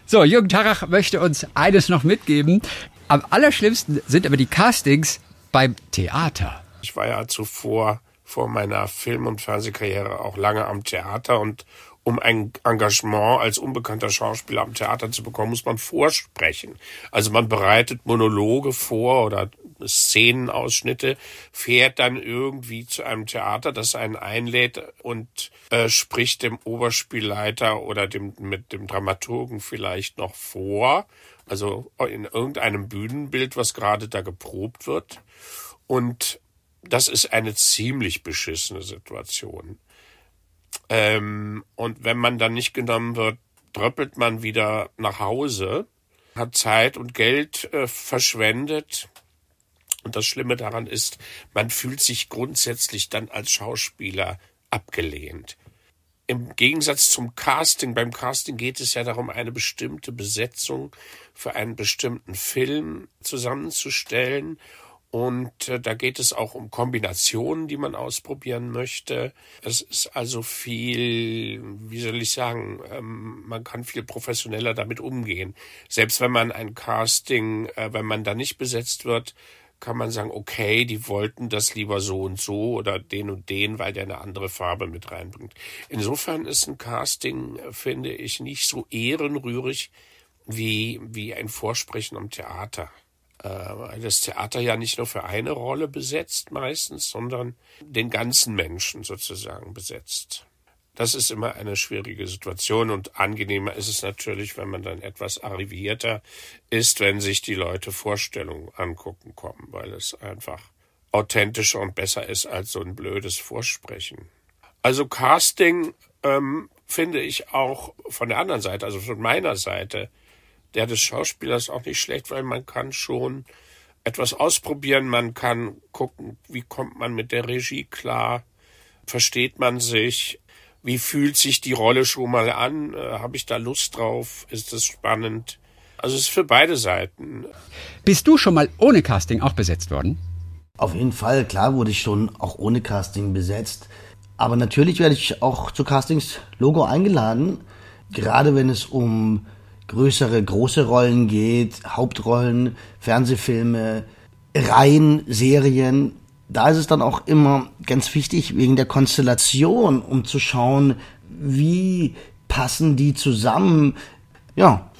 so, Jürgen Tarach möchte uns eines noch mitgeben. Am allerschlimmsten sind aber die Castings beim Theater. Ich war ja zuvor vor meiner Film- und Fernsehkarriere auch lange am Theater und um ein Engagement als unbekannter Schauspieler am Theater zu bekommen, muss man vorsprechen. Also man bereitet Monologe vor oder Szenenausschnitte, fährt dann irgendwie zu einem Theater, das einen einlädt und äh, spricht dem Oberspielleiter oder dem mit dem Dramaturgen vielleicht noch vor, also in irgendeinem Bühnenbild, was gerade da geprobt wird. Und das ist eine ziemlich beschissene Situation. Ähm, und wenn man dann nicht genommen wird, dröppelt man wieder nach Hause, hat Zeit und Geld äh, verschwendet. Und das Schlimme daran ist, man fühlt sich grundsätzlich dann als Schauspieler abgelehnt. Im Gegensatz zum Casting, beim Casting geht es ja darum, eine bestimmte Besetzung für einen bestimmten Film zusammenzustellen und äh, da geht es auch um Kombinationen, die man ausprobieren möchte. Es ist also viel, wie soll ich sagen, ähm, man kann viel professioneller damit umgehen. Selbst wenn man ein Casting, äh, wenn man da nicht besetzt wird, kann man sagen, okay, die wollten das lieber so und so oder den und den, weil der eine andere Farbe mit reinbringt. Insofern ist ein Casting, äh, finde ich, nicht so ehrenrührig wie, wie ein Vorsprechen am Theater das Theater ja nicht nur für eine Rolle besetzt meistens, sondern den ganzen Menschen sozusagen besetzt. Das ist immer eine schwierige Situation und angenehmer ist es natürlich, wenn man dann etwas arrivierter ist, wenn sich die Leute Vorstellungen angucken kommen, weil es einfach authentischer und besser ist als so ein blödes Vorsprechen. Also Casting ähm, finde ich auch von der anderen Seite, also von meiner Seite, der des Schauspielers auch nicht schlecht, weil man kann schon etwas ausprobieren, man kann gucken, wie kommt man mit der Regie klar, versteht man sich, wie fühlt sich die Rolle schon mal an, äh, habe ich da Lust drauf, ist es spannend. Also es ist für beide Seiten. Bist du schon mal ohne Casting auch besetzt worden? Auf jeden Fall, klar wurde ich schon auch ohne Casting besetzt. Aber natürlich werde ich auch zu Castings Logo eingeladen. Gerade wenn es um größere, große Rollen geht, Hauptrollen, Fernsehfilme, Reihen, Serien. Da ist es dann auch immer ganz wichtig, wegen der Konstellation, um zu schauen, wie passen die zusammen. Ja.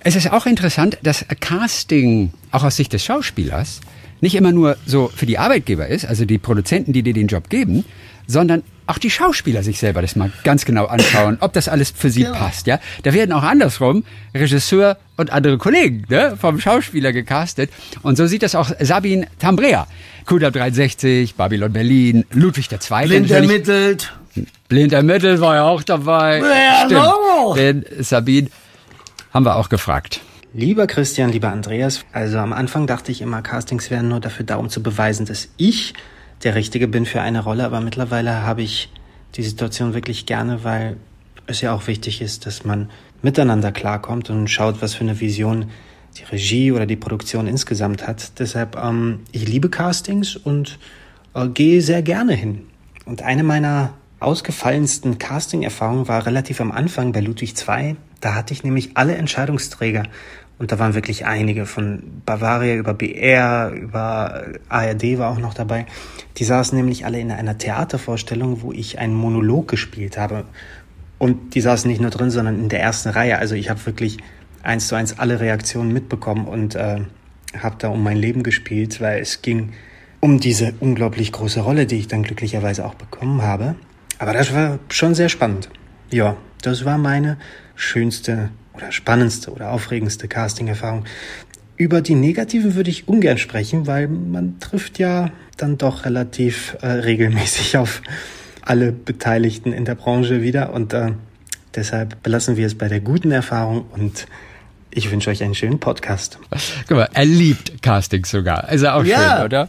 Es ist auch interessant, dass Casting auch aus Sicht des Schauspielers nicht immer nur so für die Arbeitgeber ist, also die Produzenten, die dir den Job geben, sondern auch die Schauspieler sich selber das mal ganz genau anschauen, ob das alles für sie ja. passt. Ja, da werden auch andersrum Regisseur und andere Kollegen ne, vom Schauspieler gecastet. Und so sieht das auch Sabine Tambrea. Kuda 63, Babylon Berlin, Ludwig II. Blind ermittelt. Blind ermittelt war ja auch dabei. Ja, Stimmt. No. Den Sabine haben wir auch gefragt. Lieber Christian, lieber Andreas, also am Anfang dachte ich immer, Castings wären nur dafür da, um zu beweisen, dass ich der Richtige bin für eine Rolle, aber mittlerweile habe ich die Situation wirklich gerne, weil es ja auch wichtig ist, dass man miteinander klarkommt und schaut, was für eine Vision die Regie oder die Produktion insgesamt hat. Deshalb, ähm, ich liebe Castings und äh, gehe sehr gerne hin. Und eine meiner ausgefallensten Casting-Erfahrungen war relativ am Anfang bei Ludwig II. Da hatte ich nämlich alle Entscheidungsträger und da waren wirklich einige von Bavaria über BR, über ARD war auch noch dabei. Die saßen nämlich alle in einer Theatervorstellung, wo ich einen Monolog gespielt habe. Und die saßen nicht nur drin, sondern in der ersten Reihe. Also ich habe wirklich eins zu eins alle Reaktionen mitbekommen und äh, habe da um mein Leben gespielt, weil es ging um diese unglaublich große Rolle, die ich dann glücklicherweise auch bekommen habe. Aber das war schon sehr spannend. Ja, das war meine schönste oder spannendste oder aufregendste Casting-Erfahrung. Über die negativen würde ich ungern sprechen, weil man trifft ja dann doch relativ äh, regelmäßig auf alle Beteiligten in der Branche wieder und äh, deshalb belassen wir es bei der guten Erfahrung und ich wünsche euch einen schönen Podcast. Guck mal, er liebt Castings sogar. Ist er auch ja. schön, oder?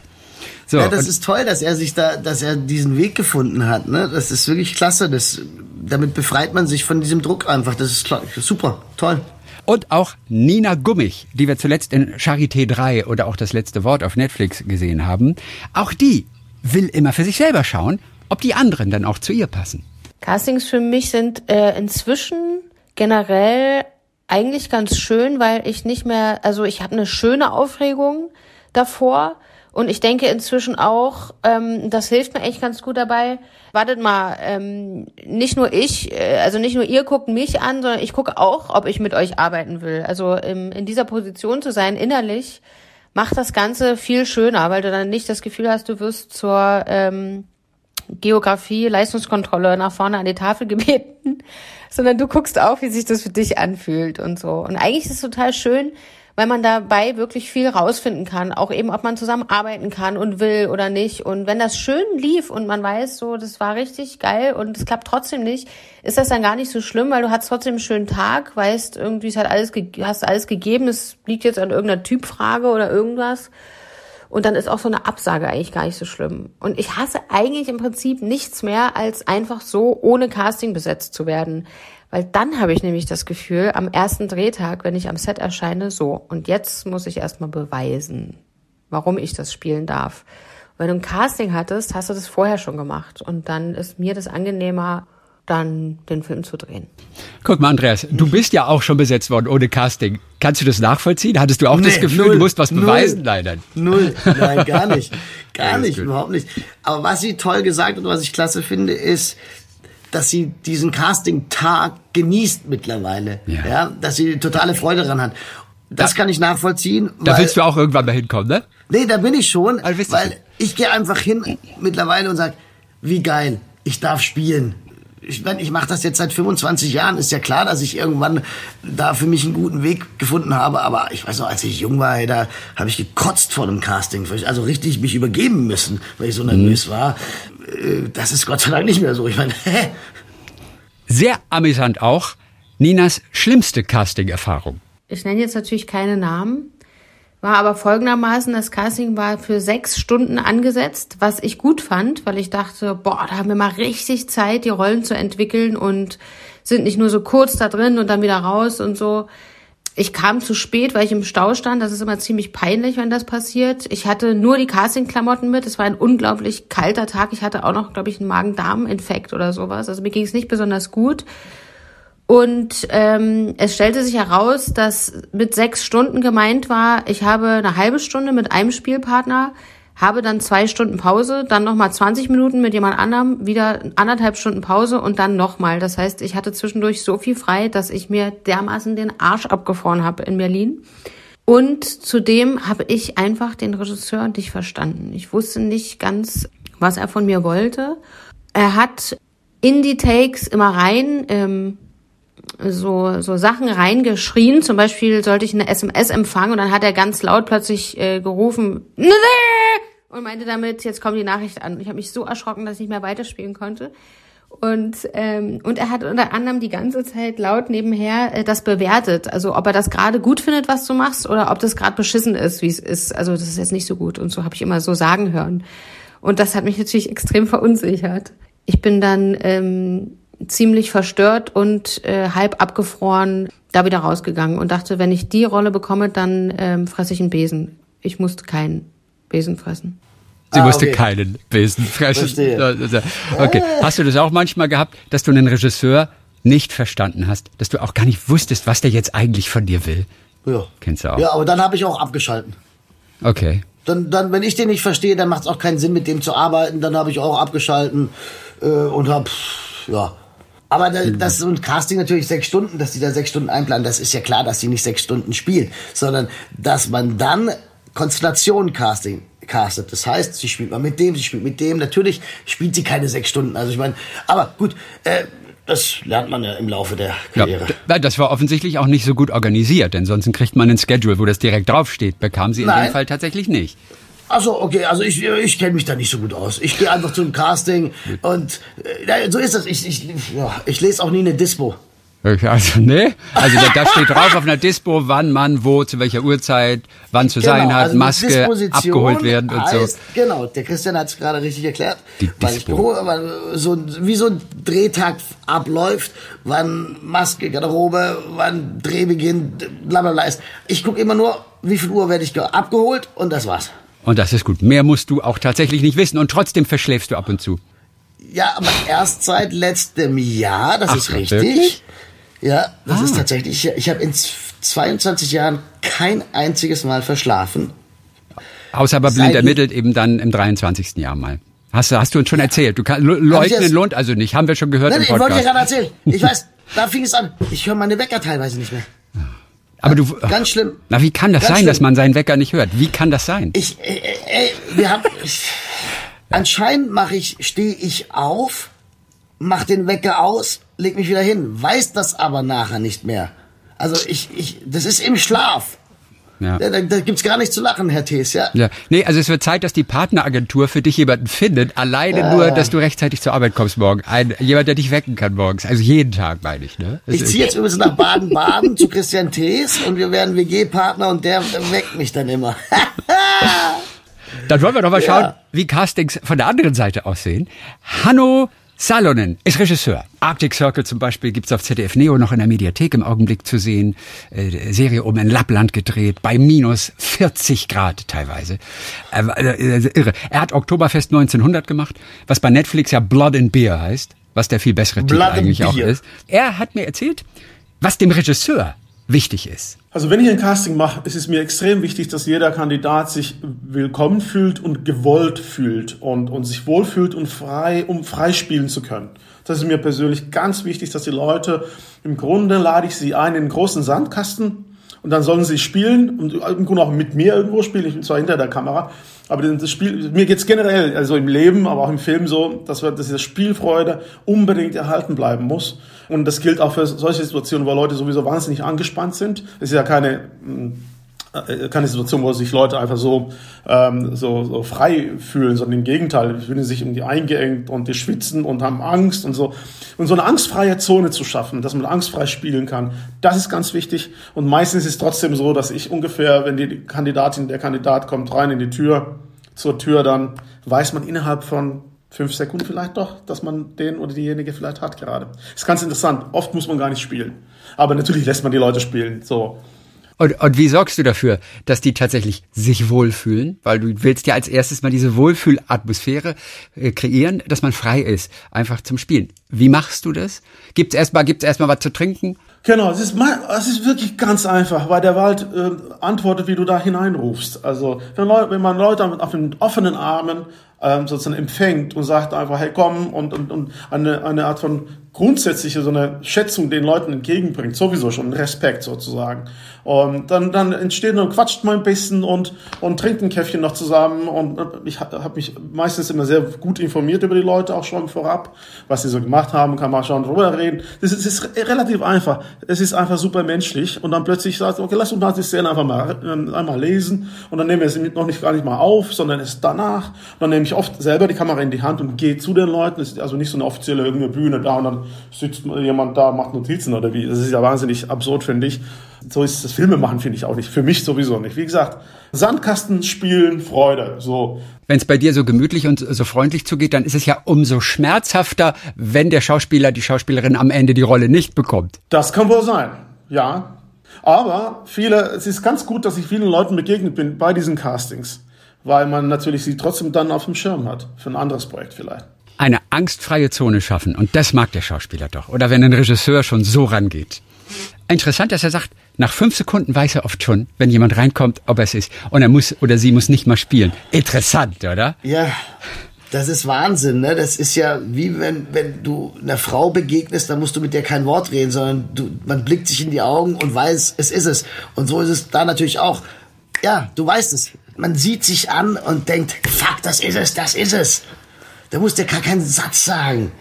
So, ja, das ist toll, dass er sich da, dass er diesen Weg gefunden hat. Ne? Das ist wirklich klasse. Das, damit befreit man sich von diesem Druck einfach. Das ist klar, super, toll. Und auch Nina Gummich, die wir zuletzt in Charité 3 oder auch das letzte Wort auf Netflix gesehen haben. Auch die will immer für sich selber schauen, ob die anderen dann auch zu ihr passen. Castings für mich sind äh, inzwischen generell eigentlich ganz schön, weil ich nicht mehr, also ich habe eine schöne Aufregung davor und ich denke inzwischen auch, ähm, das hilft mir echt ganz gut dabei. Wartet mal, ähm, nicht nur ich, äh, also nicht nur ihr guckt mich an, sondern ich gucke auch, ob ich mit euch arbeiten will. Also im, in dieser Position zu sein, innerlich, macht das Ganze viel schöner, weil du dann nicht das Gefühl hast, du wirst zur ähm, Geografie, Leistungskontrolle nach vorne an die Tafel gebeten, sondern du guckst auch, wie sich das für dich anfühlt und so. Und eigentlich ist es total schön, weil man dabei wirklich viel rausfinden kann, auch eben, ob man zusammenarbeiten kann und will oder nicht. Und wenn das schön lief und man weiß, so, das war richtig geil und es klappt trotzdem nicht, ist das dann gar nicht so schlimm, weil du hast trotzdem einen schönen Tag, weißt irgendwie, es hat alles, hast alles gegeben, es liegt jetzt an irgendeiner Typfrage oder irgendwas. Und dann ist auch so eine Absage eigentlich gar nicht so schlimm. Und ich hasse eigentlich im Prinzip nichts mehr, als einfach so ohne Casting besetzt zu werden. Weil dann habe ich nämlich das Gefühl, am ersten Drehtag, wenn ich am Set erscheine, so, und jetzt muss ich erstmal beweisen, warum ich das spielen darf. wenn du ein Casting hattest, hast du das vorher schon gemacht. Und dann ist mir das angenehmer, dann den Film zu drehen. Guck mal, Andreas, du bist ja auch schon besetzt worden ohne Casting. Kannst du das nachvollziehen? Hattest du auch nee, das Gefühl, null, du musst was beweisen? Null, nein, nein. Null, nein, gar nicht. Gar nicht, überhaupt nicht. Aber was sie toll gesagt und was ich klasse finde, ist, dass sie diesen Casting-Tag genießt mittlerweile. Ja. ja. Dass sie totale Freude daran hat. Das da, kann ich nachvollziehen. Da weil, willst du auch irgendwann mal hinkommen, ne? Nee, da bin ich schon. Also weil ich gehe einfach hin mittlerweile und sag, wie geil, ich darf spielen. Ich meine, ich mache das jetzt seit 25 Jahren. Ist ja klar, dass ich irgendwann da für mich einen guten Weg gefunden habe. Aber ich weiß noch, als ich jung war, da habe ich gekotzt vor dem Casting. Also richtig mich übergeben müssen, weil ich so nervös mhm. war. Äh, das ist Gott sei Dank nicht mehr so. Ich meine, hä? Sehr amüsant auch Ninas schlimmste Casting-Erfahrung. Ich nenne jetzt natürlich keine Namen, war aber folgendermaßen, das Casting war für sechs Stunden angesetzt, was ich gut fand, weil ich dachte, boah, da haben wir mal richtig Zeit, die Rollen zu entwickeln und sind nicht nur so kurz da drin und dann wieder raus und so. Ich kam zu spät, weil ich im Stau stand. Das ist immer ziemlich peinlich, wenn das passiert. Ich hatte nur die Casting-Klamotten mit. Es war ein unglaublich kalter Tag. Ich hatte auch noch, glaube ich, einen Magen-Darm-Infekt oder sowas. Also mir ging es nicht besonders gut. Und ähm, es stellte sich heraus, dass mit sechs Stunden gemeint war, ich habe eine halbe Stunde mit einem Spielpartner, habe dann zwei Stunden Pause, dann nochmal 20 Minuten mit jemand anderem, wieder anderthalb Stunden Pause und dann nochmal. Das heißt, ich hatte zwischendurch so viel frei, dass ich mir dermaßen den Arsch abgefroren habe in Berlin. Und zudem habe ich einfach den Regisseur nicht verstanden. Ich wusste nicht ganz, was er von mir wollte. Er hat in die Takes immer rein ähm, so, so Sachen reingeschrien. Zum Beispiel sollte ich eine SMS empfangen und dann hat er ganz laut plötzlich äh, gerufen und meinte damit, jetzt kommt die Nachricht an. Ich habe mich so erschrocken, dass ich nicht mehr weiterspielen konnte. Und, ähm, und er hat unter anderem die ganze Zeit laut nebenher äh, das bewertet. Also ob er das gerade gut findet, was du machst, oder ob das gerade beschissen ist, wie es ist. Also das ist jetzt nicht so gut. Und so habe ich immer so sagen hören. Und das hat mich natürlich extrem verunsichert. Ich bin dann ähm, ziemlich verstört und äh, halb abgefroren da wieder rausgegangen und dachte, wenn ich die Rolle bekomme, dann ähm, fresse ich einen Besen. Ich musste keinen Besen fressen. Sie ah, musste okay. keinen Besen fressen. Verstehe. Okay. Hast du das auch manchmal gehabt, dass du einen Regisseur nicht verstanden hast, dass du auch gar nicht wusstest, was der jetzt eigentlich von dir will? Ja. Kennst du auch? Ja, aber dann habe ich auch abgeschalten. Okay. Dann, dann, wenn ich den nicht verstehe, dann macht es auch keinen Sinn, mit dem zu arbeiten. Dann habe ich auch abgeschalten äh, und habe, ja, aber da, das ist so ein Casting natürlich sechs Stunden, dass die da sechs Stunden einplanen. Das ist ja klar, dass die nicht sechs Stunden spielen, sondern dass man dann Konstellation Casting castet. Das heißt, sie spielt mal mit dem, sie spielt mit dem. Natürlich spielt sie keine sechs Stunden. Also ich meine, aber gut, äh, das lernt man ja im Laufe der Karriere. Ja, das war offensichtlich auch nicht so gut organisiert, denn sonst kriegt man ein Schedule, wo das direkt draufsteht. Bekam sie in Nein. dem Fall tatsächlich nicht. Also okay, also ich, ich kenne mich da nicht so gut aus. Ich gehe einfach zum Casting und äh, so ist das. Ich, ich, ja, ich lese auch nie eine Dispo. Also, ne? Also da, steht drauf auf einer Dispo, wann man wo, zu welcher Uhrzeit, wann zu genau, sein hat, also Maske abgeholt werden und heißt, so. Genau, der Christian hat es gerade richtig erklärt. Die weil Dispo. Ich, so, wie so ein Drehtag abläuft, wann Maske, Garderobe, wann Drehbeginn, bla bla bla ist. Ich gucke immer nur, wie viel Uhr werde ich abgeholt und das war's. Und das ist gut. Mehr musst du auch tatsächlich nicht wissen und trotzdem verschläfst du ab und zu. Ja, aber erst seit letztem Jahr, das Ach, ist richtig. Wirklich? Ja, das ah. ist tatsächlich. Ich, habe in 22 Jahren kein einziges Mal verschlafen. Außer aber blind ermittelt eben dann im 23. Jahr mal. Hast, hast du uns schon erzählt. Du kannst leugnen lohnt also nicht. Haben wir schon gehört Nein, im Podcast. Ich wollte dir gerade erzählen. Ich weiß, da fing es an. Ich höre meine Wecker teilweise nicht mehr. Aber du ganz schlimm. Na, wie kann das sein, schlimm. dass man seinen Wecker nicht hört? Wie kann das sein? Ich, ey, äh, ey, äh, wir haben. Ich, anscheinend mache ich, stehe ich auf, mach den Wecker aus, leg mich wieder hin, weiß das aber nachher nicht mehr. Also ich, ich, das ist im Schlaf. Ja. Da, da gibt's gar nicht zu lachen, Herr Thees, ja? ja. Nee, also es wird Zeit, dass die Partneragentur für dich jemanden findet. Alleine ja. nur, dass du rechtzeitig zur Arbeit kommst morgen. Ein, jemand, der dich wecken kann morgens. Also jeden Tag, meine ich. Ne? Das ich ziehe jetzt übrigens nach Baden-Baden zu Christian Thees und wir werden WG-Partner und der weckt mich dann immer. dann wollen wir doch mal schauen, wie Castings von der anderen Seite aussehen. Hanno Salonen ist Regisseur. Arctic Circle zum Beispiel gibt's auf ZDF Neo noch in der Mediathek im Augenblick zu sehen. Äh, Serie oben in Lappland gedreht, bei minus 40 Grad teilweise. Äh, äh, irre. Er hat Oktoberfest 1900 gemacht, was bei Netflix ja Blood and Beer heißt, was der viel bessere Titel eigentlich auch ist. Er hat mir erzählt, was dem Regisseur wichtig ist. Also wenn ich ein Casting mache, ist es mir extrem wichtig, dass jeder Kandidat sich willkommen fühlt und gewollt fühlt und, und sich wohlfühlt und frei, um frei spielen zu können. Das ist mir persönlich ganz wichtig, dass die Leute, im Grunde lade ich sie ein in einen großen Sandkasten und dann sollen sie spielen und im Grunde auch mit mir irgendwo spielen. Ich bin zwar hinter der Kamera, aber das Spiel, mir geht's generell, also im Leben, aber auch im Film so, dass, wir, dass diese Spielfreude unbedingt erhalten bleiben muss. Und das gilt auch für solche Situationen, wo Leute sowieso wahnsinnig angespannt sind. Es ist ja keine äh, keine Situation, wo sich Leute einfach so, ähm, so, so frei fühlen, sondern im Gegenteil, fühlen sich irgendwie eingeengt und die schwitzen und haben Angst und so. Und so eine angstfreie Zone zu schaffen, dass man angstfrei spielen kann, das ist ganz wichtig. Und meistens ist es trotzdem so, dass ich ungefähr, wenn die Kandidatin, der Kandidat kommt rein in die Tür, zur Tür, dann weiß man innerhalb von fünf Sekunden vielleicht doch, dass man den oder diejenige vielleicht hat gerade. ist ganz interessant. Oft muss man gar nicht spielen. Aber natürlich lässt man die Leute spielen. So. Und, und wie sorgst du dafür, dass die tatsächlich sich wohlfühlen? Weil du willst ja als erstes mal diese Wohlfühlatmosphäre äh, kreieren, dass man frei ist, einfach zum Spielen. Wie machst du das? Gibt's erstmal, gibt's erstmal was zu trinken? Genau, es ist, es ist wirklich ganz einfach, weil der Wald äh, antwortet, wie du da hineinrufst. Also wenn, Leute, wenn man Leute auf den offenen Armen ähm, sozusagen empfängt und sagt einfach, hey komm und, und, und eine, eine Art von grundsätzliche so eine Schätzung den Leuten entgegenbringt, sowieso schon Respekt sozusagen. Und dann, dann entsteht und quatscht mal ein bisschen und, und trinkt ein Käffchen noch zusammen. Und ich habe mich meistens immer sehr gut informiert über die Leute, auch schon vorab, was sie so gemacht haben, kann man schon drüber reden. Das ist, ist relativ einfach. Es ist einfach super menschlich. Und dann plötzlich sagt, okay, lass uns mal die Szene einfach mal ähm, einmal lesen. Und dann nehmen wir es noch nicht gar nicht mal auf, sondern es danach. Und dann nehme ich oft selber die Kamera in die Hand und gehe zu den Leuten. Es ist also nicht so eine offizielle irgendeine Bühne da und dann sitzt jemand da, macht Notizen oder wie. Das ist ja wahnsinnig absurd, finde ich. So ist das Filme machen, finde ich auch nicht. Für mich sowieso nicht. Wie gesagt, Sandkasten spielen, Freude. So. Wenn es bei dir so gemütlich und so freundlich zugeht, dann ist es ja umso schmerzhafter, wenn der Schauspieler, die Schauspielerin am Ende die Rolle nicht bekommt. Das kann wohl sein, ja. Aber viele, es ist ganz gut, dass ich vielen Leuten begegnet bin bei diesen Castings, weil man natürlich sie trotzdem dann auf dem Schirm hat für ein anderes Projekt vielleicht eine angstfreie Zone schaffen. Und das mag der Schauspieler doch. Oder wenn ein Regisseur schon so rangeht. Interessant, dass er sagt, nach fünf Sekunden weiß er oft schon, wenn jemand reinkommt, ob er es ist. Und er muss oder sie muss nicht mal spielen. Interessant, oder? Ja. Das ist Wahnsinn, ne? Das ist ja wie wenn, wenn du einer Frau begegnest, dann musst du mit der kein Wort reden, sondern du, man blickt sich in die Augen und weiß, es ist es. Und so ist es da natürlich auch. Ja, du weißt es. Man sieht sich an und denkt, fuck, das ist es, das ist es. Da muss der gar keinen Satz sagen.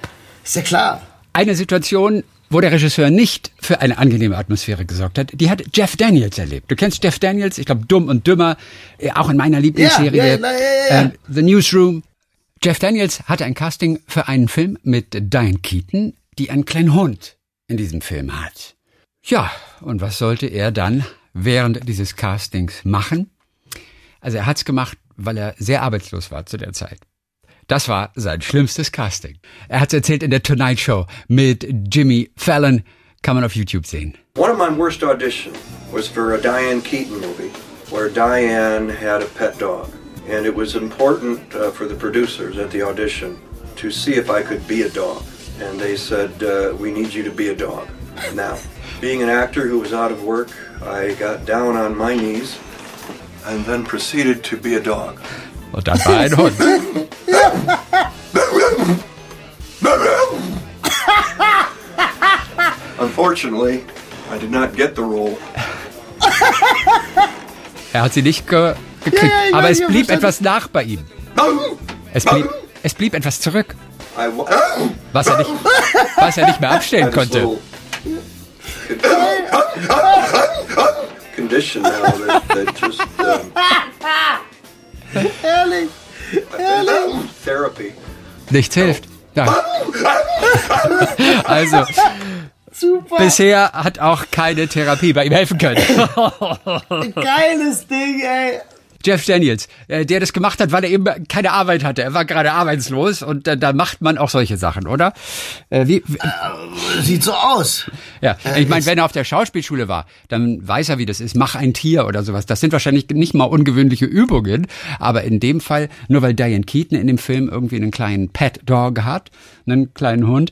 Ist ja klar. Eine Situation, wo der Regisseur nicht für eine angenehme Atmosphäre gesorgt hat, die hat Jeff Daniels erlebt. Du kennst Jeff Daniels, ich glaube Dumm und Dümmer, äh, auch in meiner Lieblingsserie ja, ja, ja, äh, The Newsroom. Jeff Daniels hatte ein Casting für einen Film mit Diane Keaton, die einen kleinen Hund in diesem Film hat. Ja, und was sollte er dann während dieses Castings machen? Also er hat's gemacht, weil er sehr arbeitslos war zu der Zeit. Das war sein schlimmstes Casting. Er hat es erzählt in der Tonight Show mit Jimmy Fallon. Kann man auf YouTube sehen. One of my worst auditions was for a Diane Keaton movie where Diane had a pet dog. And it was important uh, for the producers at the audition to see if I could be a dog. And they said, uh, we need you to be a dog. Now, being an actor who was out of work, I got down on my knees and then proceeded to be a dog. Und dann war ein Hund. Unfortunately, I did not get the role. Er hat sie nicht ge gekriegt, ja, ja, aber es blieb etwas nach bei ihm. Es blieb, es blieb etwas zurück, was er nicht, was er nicht mehr abstellen konnte. Condition now that, that just. Um, Herrlich. Herrlich. Therapy. Nichts hilft. Ja. also, Super. bisher hat auch keine Therapie bei ihm helfen können. Geiles Ding, ey. Jeff Daniels, äh, der das gemacht hat, weil er eben keine Arbeit hatte. Er war gerade arbeitslos und da macht man auch solche Sachen, oder? Äh, wie, äh, sieht so aus. Ja, ich meine, wenn er auf der Schauspielschule war, dann weiß er, wie das ist. Mach ein Tier oder sowas. Das sind wahrscheinlich nicht mal ungewöhnliche Übungen, aber in dem Fall, nur weil Diane Keaton in dem Film irgendwie einen kleinen Pet Dog hat, einen kleinen Hund,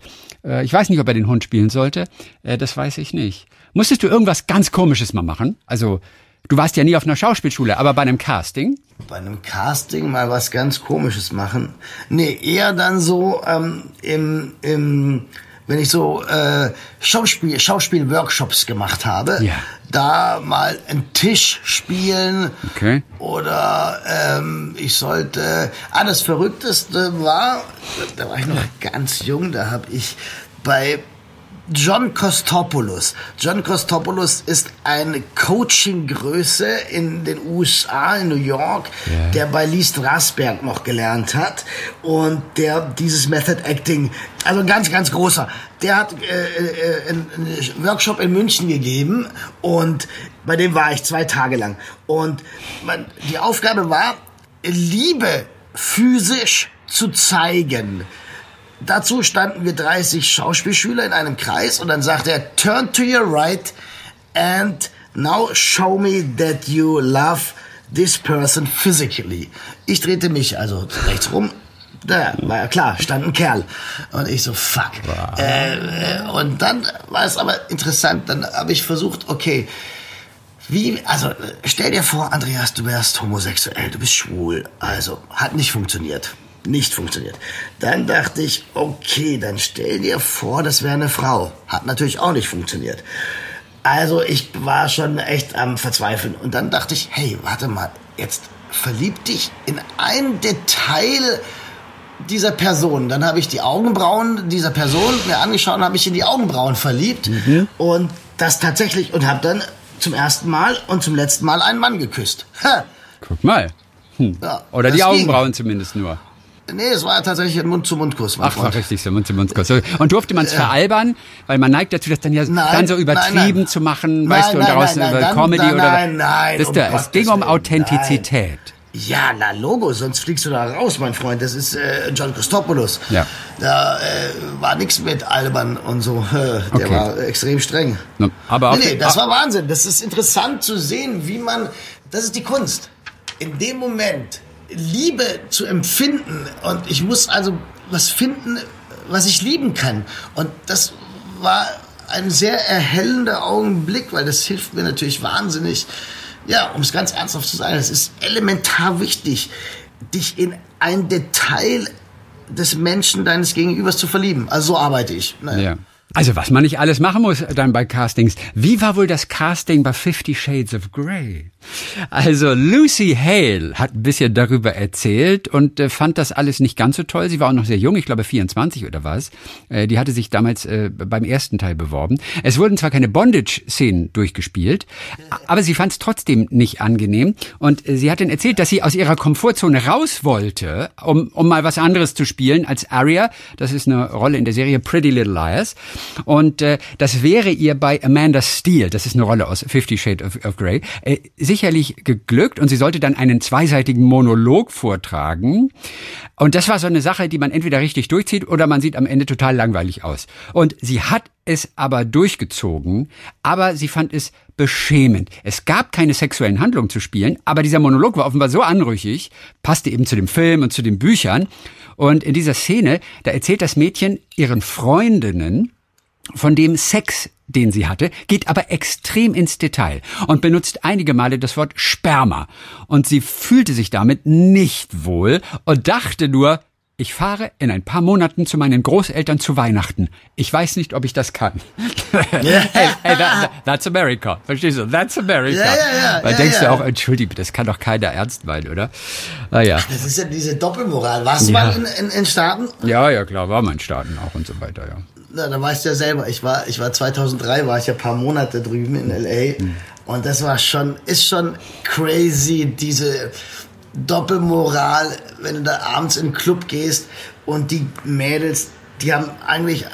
ich weiß nicht, ob er den Hund spielen sollte, das weiß ich nicht. Musstest du irgendwas ganz Komisches mal machen? Also Du warst ja nie auf einer Schauspielschule, aber bei einem Casting? Bei einem Casting mal was ganz Komisches machen. Nee, eher dann so ähm, im, im, wenn ich so äh, Schauspiel, Schauspielworkshops gemacht habe, ja. da mal einen Tisch spielen okay. oder ähm, ich sollte. Ah, das Verrückteste war, da war ich noch ganz jung, da habe ich bei John Kostopoulos. John Kostopoulos ist eine Coaching-Größe in den USA, in New York, yeah. der bei Lee Strasberg noch gelernt hat und der dieses Method Acting, also ganz, ganz großer, der hat äh, äh, einen Workshop in München gegeben und bei dem war ich zwei Tage lang. Und man, die Aufgabe war, Liebe physisch zu zeigen. Dazu standen wir 30 Schauspielschüler in einem Kreis und dann sagte er, turn to your right and now show me that you love this person physically. Ich drehte mich also rechts rum. Da war ja klar, stand ein Kerl. Und ich so, fuck. Wow. Äh, und dann war es aber interessant, dann habe ich versucht, okay, wie, also stell dir vor, Andreas, du wärst homosexuell, du bist schwul. Also, hat nicht funktioniert. Nicht funktioniert. Dann dachte ich, okay, dann stell dir vor, das wäre eine Frau. Hat natürlich auch nicht funktioniert. Also ich war schon echt am Verzweifeln. Und dann dachte ich, hey, warte mal, jetzt verlieb dich in ein Detail dieser Person. Dann habe ich die Augenbrauen dieser Person mir angeschaut und habe mich in die Augenbrauen verliebt. Mhm. Und das tatsächlich und habe dann zum ersten Mal und zum letzten Mal einen Mann geküsst. Ha. Guck mal. Hm. Ja, Oder die Augenbrauen ging. zumindest nur. Nee, es war tatsächlich ein Mund-zu-Mund-Kuss. Ach, war richtig, so Mund-zu-Mund-Kuss. Und durfte man es veralbern? Weil man neigt dazu, das dann ja nein, dann so übertrieben nein, nein. zu machen, weißt du, und daraus eine dann, Comedy dann, oder. Nein, nein, das um der, es ging um Authentizität. Ja, na Logo, sonst fliegst du da raus, mein Freund. Das ist äh, John Christopoulos. Ja. Da äh, war nichts mit Alban und so. Äh, der okay. war extrem streng. aber nee, nee, das war Wahnsinn. Das ist interessant zu sehen, wie man. Das ist die Kunst. In dem Moment Liebe zu empfinden. Und ich muss also was finden, was ich lieben kann. Und das war ein sehr erhellender Augenblick, weil das hilft mir natürlich wahnsinnig. Ja, um es ganz ernsthaft zu sagen, es ist elementar wichtig, dich in ein Detail des Menschen deines Gegenübers zu verlieben. Also so arbeite ich. Naja. Ja. Also was man nicht alles machen muss dann bei Castings. Wie war wohl das Casting bei Fifty Shades of Grey? Also Lucy Hale hat ein bisschen darüber erzählt und äh, fand das alles nicht ganz so toll. Sie war auch noch sehr jung, ich glaube 24 oder was. Äh, die hatte sich damals äh, beim ersten Teil beworben. Es wurden zwar keine Bondage-Szenen durchgespielt, aber sie fand es trotzdem nicht angenehm. Und äh, sie hat dann erzählt, dass sie aus ihrer Komfortzone raus wollte, um, um mal was anderes zu spielen als Aria. Das ist eine Rolle in der Serie Pretty Little Liars. Und äh, das wäre ihr bei Amanda Steele, das ist eine Rolle aus Fifty Shades of, of Grey, äh, sicherlich geglückt und sie sollte dann einen zweiseitigen Monolog vortragen. Und das war so eine Sache, die man entweder richtig durchzieht oder man sieht am Ende total langweilig aus. Und sie hat es aber durchgezogen, aber sie fand es beschämend. Es gab keine sexuellen Handlungen zu spielen, aber dieser Monolog war offenbar so anrüchig, passte eben zu dem Film und zu den Büchern. Und in dieser Szene, da erzählt das Mädchen ihren Freundinnen, von dem Sex, den sie hatte, geht aber extrem ins Detail und benutzt einige Male das Wort Sperma. Und sie fühlte sich damit nicht wohl und dachte nur, ich fahre in ein paar Monaten zu meinen Großeltern zu Weihnachten. Ich weiß nicht, ob ich das kann. hey, hey that, that's America. Verstehst du? That's America. Ja, ja, ja. Weil ja, denkst ja. du auch, entschuldige, das kann doch keiner ernst meinen, oder? Naja. Ah, das ist ja diese Doppelmoral. Warst du ja. mal in, in, in Staaten? Ja, ja, klar, war mal in Staaten auch und so weiter, ja. Na, da weißt du ja selber, ich war, ich war 2003, war ich ja paar Monate drüben in L.A. Mhm. Und das war schon, ist schon crazy, diese Doppelmoral, wenn du da abends in den Club gehst und die Mädels, die haben eigentlich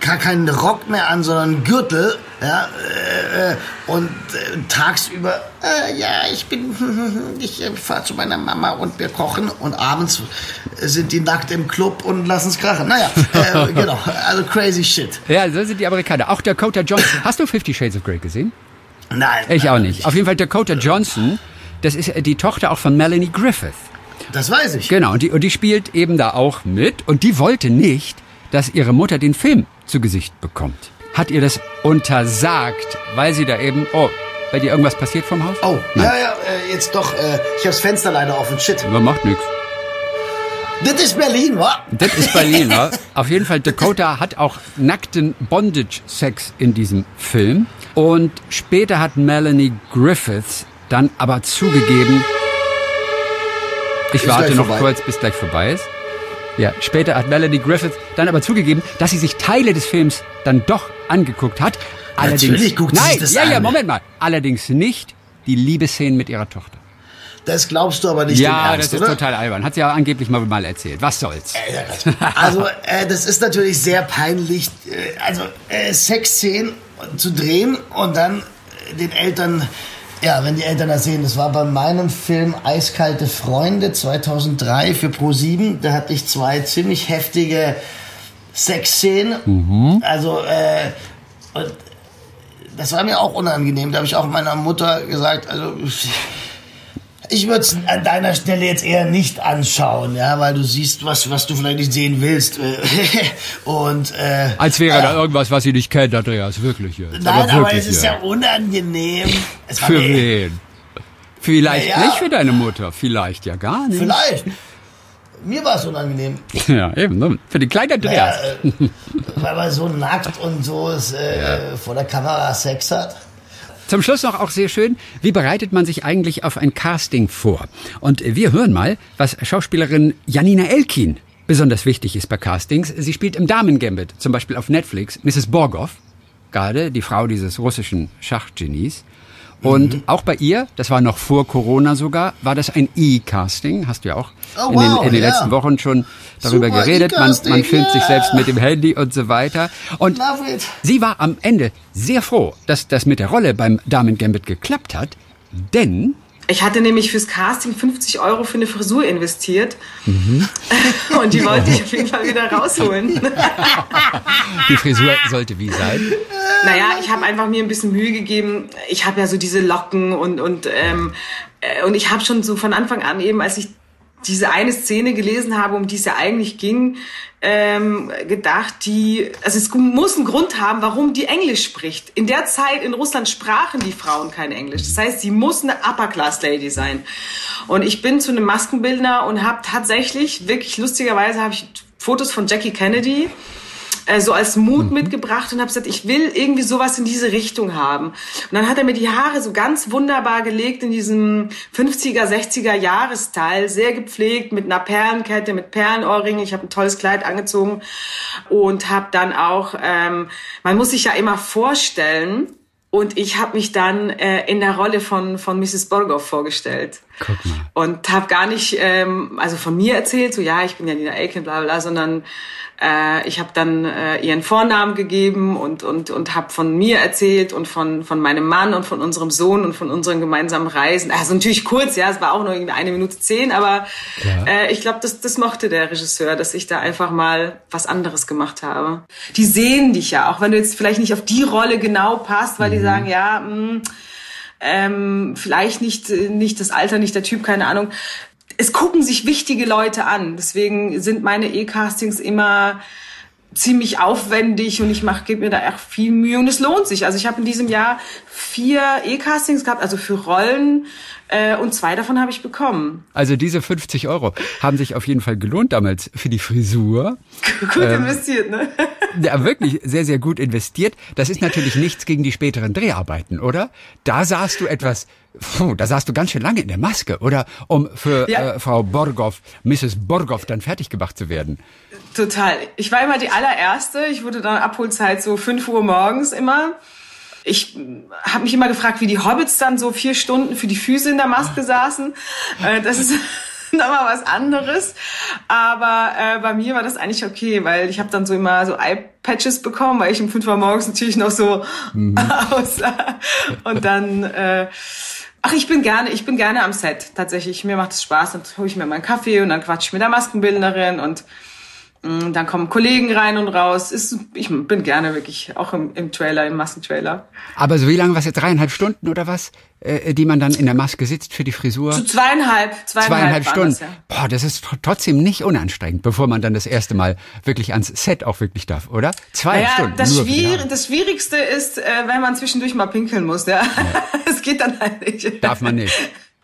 gar keinen Rock mehr an, sondern einen Gürtel, ja, äh, und äh, tagsüber, äh, ja, ich bin, ich äh, fahre zu meiner Mama und wir kochen und abends sind die nackt im Club und lassen es krachen. Naja, äh, genau, also crazy shit. Ja, so sind die Amerikaner. Auch Dakota Johnson. Hast du Fifty Shades of Grey gesehen? Nein. Ich auch nicht. Auf jeden Fall Dakota Johnson, das ist die Tochter auch von Melanie Griffith. Das weiß ich. Genau, und die, und die spielt eben da auch mit und die wollte nicht, dass ihre Mutter den Film zu Gesicht bekommt. Hat ihr das untersagt, weil sie da eben, oh, bei dir irgendwas passiert vom Haus? Oh, Nein. ja, ja, äh, jetzt doch, äh, ich hab's Fenster leider offen, shit. Aber macht nix. Das ist Berlin, wa? Das ist Berlin, wa? Auf jeden Fall, Dakota hat auch nackten Bondage-Sex in diesem Film. Und später hat Melanie Griffiths dann aber zugegeben, ich ist warte noch vorbei. kurz, bis gleich vorbei ist. Ja, später hat Melanie Griffith dann aber zugegeben, dass sie sich Teile des Films dann doch angeguckt hat. Allerdings, Natürlich guckt nein, sich das ja, an. ja, Moment mal. Allerdings nicht die Liebesszenen mit ihrer Tochter. Das glaubst du aber nicht. Ja, Ernst, das ist oder? total albern. Hat sie ja angeblich mal, mal erzählt. Was soll's? Also, äh, das ist natürlich sehr peinlich. Äh, also, äh, Sexszenen zu drehen und dann den Eltern ja, wenn die Eltern das sehen, das war bei meinem Film Eiskalte Freunde 2003 für Pro7. Da hatte ich zwei ziemlich heftige Sexszenen. Mhm. Also, äh, und das war mir auch unangenehm. Da habe ich auch meiner Mutter gesagt, also ich würde es an deiner Stelle jetzt eher nicht anschauen, ja, weil du siehst, was, was du vielleicht nicht sehen willst. Und äh, als wäre äh, da irgendwas, was sie nicht kennt, Andreas, wirklich jetzt. Nein, aber, wirklich, aber es ist ja, ja unangenehm. für wen? Vielleicht ja, nicht für deine Mutter, vielleicht ja gar nicht. Vielleicht. Mir war es unangenehm. Ja, eben. Ne? Für den kleinen Andreas. Ja, äh, weil man so nackt und so ist, äh, vor der Kamera Sex hat. Zum Schluss noch auch sehr schön, wie bereitet man sich eigentlich auf ein Casting vor? Und wir hören mal, was Schauspielerin Janina Elkin besonders wichtig ist bei Castings. Sie spielt im Damen-Gambit, zum Beispiel auf Netflix, Mrs. Borgov, gerade die Frau dieses russischen Schachgenies. Und mhm. auch bei ihr, das war noch vor Corona sogar, war das ein E-Casting. Hast du ja auch oh, in den, in den ja. letzten Wochen schon darüber Super geredet. Man, man filmt yeah. sich selbst mit dem Handy und so weiter. Und sie war am Ende sehr froh, dass das mit der Rolle beim Damen Gambit geklappt hat, denn ich hatte nämlich fürs Casting 50 Euro für eine Frisur investiert. Mhm. Und die wollte ich auf jeden Fall wieder rausholen. Die Frisur sollte wie sein? Naja, ich habe einfach mir ein bisschen Mühe gegeben. Ich habe ja so diese Locken und, und, ähm, äh, und ich habe schon so von Anfang an eben, als ich diese eine Szene gelesen habe, um die es ja eigentlich ging, ähm, gedacht, die, also es muss einen Grund haben, warum die Englisch spricht. In der Zeit in Russland sprachen die Frauen kein Englisch. Das heißt, sie muss eine Upper-Class-Lady sein. Und ich bin zu einem Maskenbildner und habe tatsächlich, wirklich lustigerweise, habe ich Fotos von Jackie Kennedy äh, so als Mut mhm. mitgebracht und habe gesagt, ich will irgendwie sowas in diese Richtung haben. Und dann hat er mir die Haare so ganz wunderbar gelegt in diesem 50er, 60er Jahresteil, sehr gepflegt mit einer Perlenkette, mit Perlenohrringen. Ich habe ein tolles Kleid angezogen und habe dann auch, ähm, man muss sich ja immer vorstellen, und ich habe mich dann äh, in der Rolle von, von Mrs. Borgov vorgestellt. Guck mal. Und habe gar nicht ähm, also von mir erzählt, so ja, ich bin ja Nina Aiken, bla bla, sondern äh, ich habe dann äh, ihren Vornamen gegeben und und und habe von mir erzählt und von von meinem Mann und von unserem Sohn und von unseren gemeinsamen Reisen. Also natürlich kurz, ja, es war auch nur irgendwie eine Minute zehn, aber ja. äh, ich glaube, das das mochte der Regisseur, dass ich da einfach mal was anderes gemacht habe. Die sehen dich ja, auch wenn du jetzt vielleicht nicht auf die Rolle genau passt, weil mhm. die sagen, ja. Mh, mm, ähm, vielleicht nicht, nicht das Alter, nicht der Typ, keine Ahnung es gucken sich wichtige Leute an. Deswegen sind meine E-Castings immer ziemlich aufwendig und ich mache gebe mir da echt viel Mühe und es lohnt sich. Also ich habe in diesem Jahr vier E-Castings gehabt, also für Rollen äh, und zwei davon habe ich bekommen. Also diese 50 Euro haben sich auf jeden Fall gelohnt damals für die Frisur. gut ähm, investiert, ne? ja, wirklich sehr, sehr gut investiert. Das ist natürlich nichts gegen die späteren Dreharbeiten, oder? Da sahst du etwas Puh, da saßt du ganz schön lange in der Maske, oder? Um für ja. äh, Frau Borgov, Mrs. Borgov dann fertig gemacht zu werden. Total. Ich war immer die allererste. Ich wurde dann Abholzeit so 5 Uhr morgens immer. Ich habe mich immer gefragt, wie die Hobbits dann so vier Stunden für die Füße in der Maske saßen. Äh, das ist nochmal was anderes. Aber äh, bei mir war das eigentlich okay, weil ich habe dann so immer so Eye-Patches bekommen, weil ich um 5 Uhr morgens natürlich noch so mhm. aussah. Und dann... Äh, Ach, ich bin gerne, ich bin gerne am Set. Tatsächlich, mir macht es Spaß. Dann hole ich mir meinen Kaffee und dann quatsch ich mit der Maskenbildnerin und dann kommen Kollegen rein und raus. Ist, ich bin gerne wirklich auch im, im Trailer, im Massentrailer. Aber so wie lange was jetzt dreieinhalb Stunden oder was, äh, die man dann in der Maske sitzt für die Frisur? Zu zweieinhalb, zweieinhalb, zweieinhalb Stunden. Das, ja. Boah, das ist trotzdem nicht unanstrengend, bevor man dann das erste Mal wirklich ans Set auch wirklich darf, oder? Zwei naja, Stunden. Das, Schwier das Schwierigste ist, äh, wenn man zwischendurch mal pinkeln muss. Ja, es ja. geht dann halt nicht. Darf man nicht.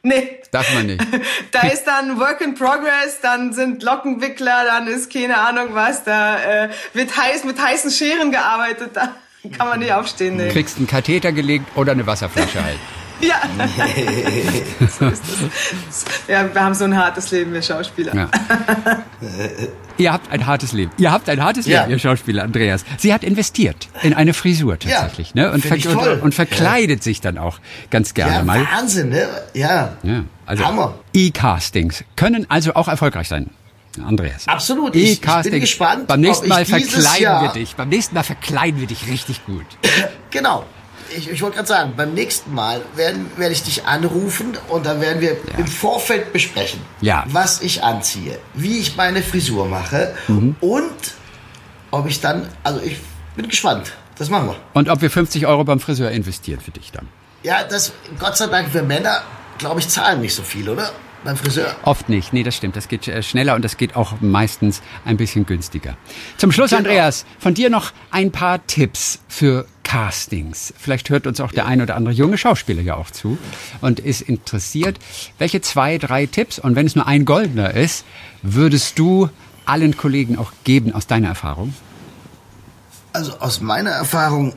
Nee. Darf man nicht. Da ist dann Work in Progress, dann sind Lockenwickler, dann ist keine Ahnung was, da äh, wird heiß mit heißen Scheren gearbeitet, da kann man nicht aufstehen. Nee. Du kriegst einen Katheter gelegt oder eine Wasserflasche halt. Ja. so ist das. Ja, wir haben so ein hartes Leben, wir Schauspieler. Ja. ihr habt ein hartes Leben. Ihr habt ein hartes ja. Leben, ihr Schauspieler, Andreas. Sie hat investiert in eine Frisur tatsächlich, ja, ne? Und, ver und, und, verkleidet sich dann auch ganz gerne ja, mal. Wahnsinn, ne? Ja. ja also Hammer. E-Castings können also auch erfolgreich sein. Andreas. Absolut. Ich, ich bin gespannt. Beim nächsten Mal verkleiden Jahr wir dich. Beim nächsten Mal verkleiden wir dich richtig gut. genau ich, ich wollte gerade sagen, beim nächsten Mal werden, werde ich dich anrufen und dann werden wir ja. im Vorfeld besprechen, ja. was ich anziehe, wie ich meine Frisur mache mhm. und ob ich dann, also ich bin gespannt. Das machen wir. Und ob wir 50 Euro beim Friseur investieren für dich dann? Ja, das, Gott sei Dank für Männer, glaube ich, zahlen nicht so viel, oder? Beim Friseur. Oft nicht. Nee, das stimmt. Das geht äh, schneller und das geht auch meistens ein bisschen günstiger. Zum Schluss, genau. Andreas, von dir noch ein paar Tipps für Castings. Vielleicht hört uns auch der ein oder andere junge Schauspieler ja auch zu und ist interessiert. Welche zwei, drei Tipps, und wenn es nur ein goldener ist, würdest du allen Kollegen auch geben aus deiner Erfahrung? Also aus meiner Erfahrung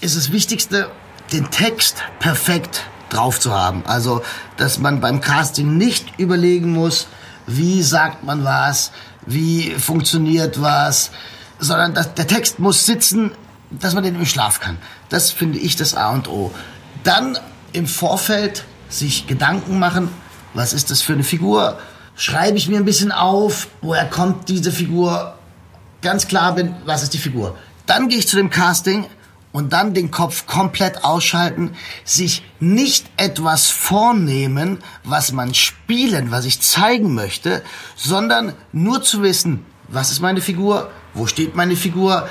ist das Wichtigste, den Text perfekt drauf zu haben. Also, dass man beim Casting nicht überlegen muss, wie sagt man was, wie funktioniert was, sondern dass der Text muss sitzen, dass man den im Schlaf kann. Das finde ich das A und O. Dann im Vorfeld sich Gedanken machen, was ist das für eine Figur? Schreibe ich mir ein bisschen auf, woher kommt diese Figur? Ganz klar bin, was ist die Figur? Dann gehe ich zu dem Casting und dann den Kopf komplett ausschalten, sich nicht etwas vornehmen, was man spielen, was ich zeigen möchte, sondern nur zu wissen, was ist meine Figur, wo steht meine Figur,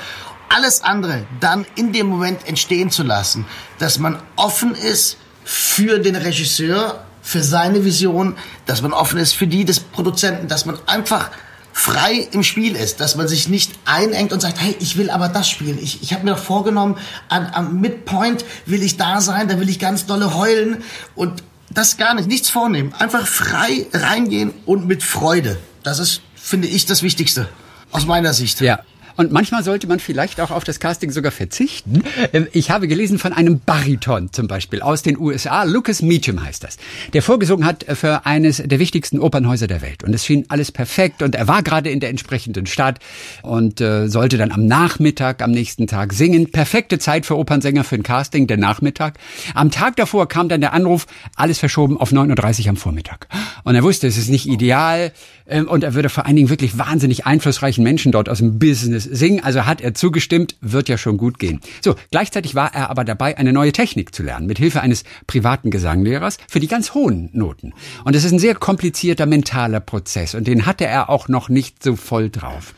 alles andere dann in dem Moment entstehen zu lassen, dass man offen ist für den Regisseur, für seine Vision, dass man offen ist für die des Produzenten, dass man einfach frei im Spiel ist, dass man sich nicht einengt und sagt, hey, ich will aber das spielen. Ich, ich habe mir doch vorgenommen, am, am Midpoint will ich da sein, da will ich ganz dolle heulen und das gar nicht, nichts vornehmen. Einfach frei reingehen und mit Freude. Das ist, finde ich, das Wichtigste aus meiner Sicht. Ja, und manchmal sollte man vielleicht auch auf das Casting sogar verzichten. Ähm, ich habe gelesen von einem Bariton zum Beispiel aus den USA. Lucas Meacham heißt das. Der vorgesungen hat für eines der wichtigsten Opernhäuser der Welt. Und es schien alles perfekt. Und er war gerade in der entsprechenden Stadt und äh, sollte dann am Nachmittag, am nächsten Tag singen. Perfekte Zeit für Opernsänger für ein Casting, der Nachmittag. Am Tag davor kam dann der Anruf, alles verschoben auf 9.30 Uhr am Vormittag. Und er wusste, es ist nicht ideal. Ähm, und er würde vor allen Dingen wirklich wahnsinnig einflussreichen Menschen dort aus dem Business singen. Also hat er zugestimmt, wird ja schon gut gehen. So, gleichzeitig war er aber dabei, eine neue Technik zu lernen, mit Hilfe eines privaten Gesanglehrers für die ganz hohen Noten. Und es ist ein sehr komplizierter mentaler Prozess und den hatte er auch noch nicht so voll drauf.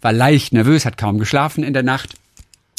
War leicht nervös, hat kaum geschlafen in der Nacht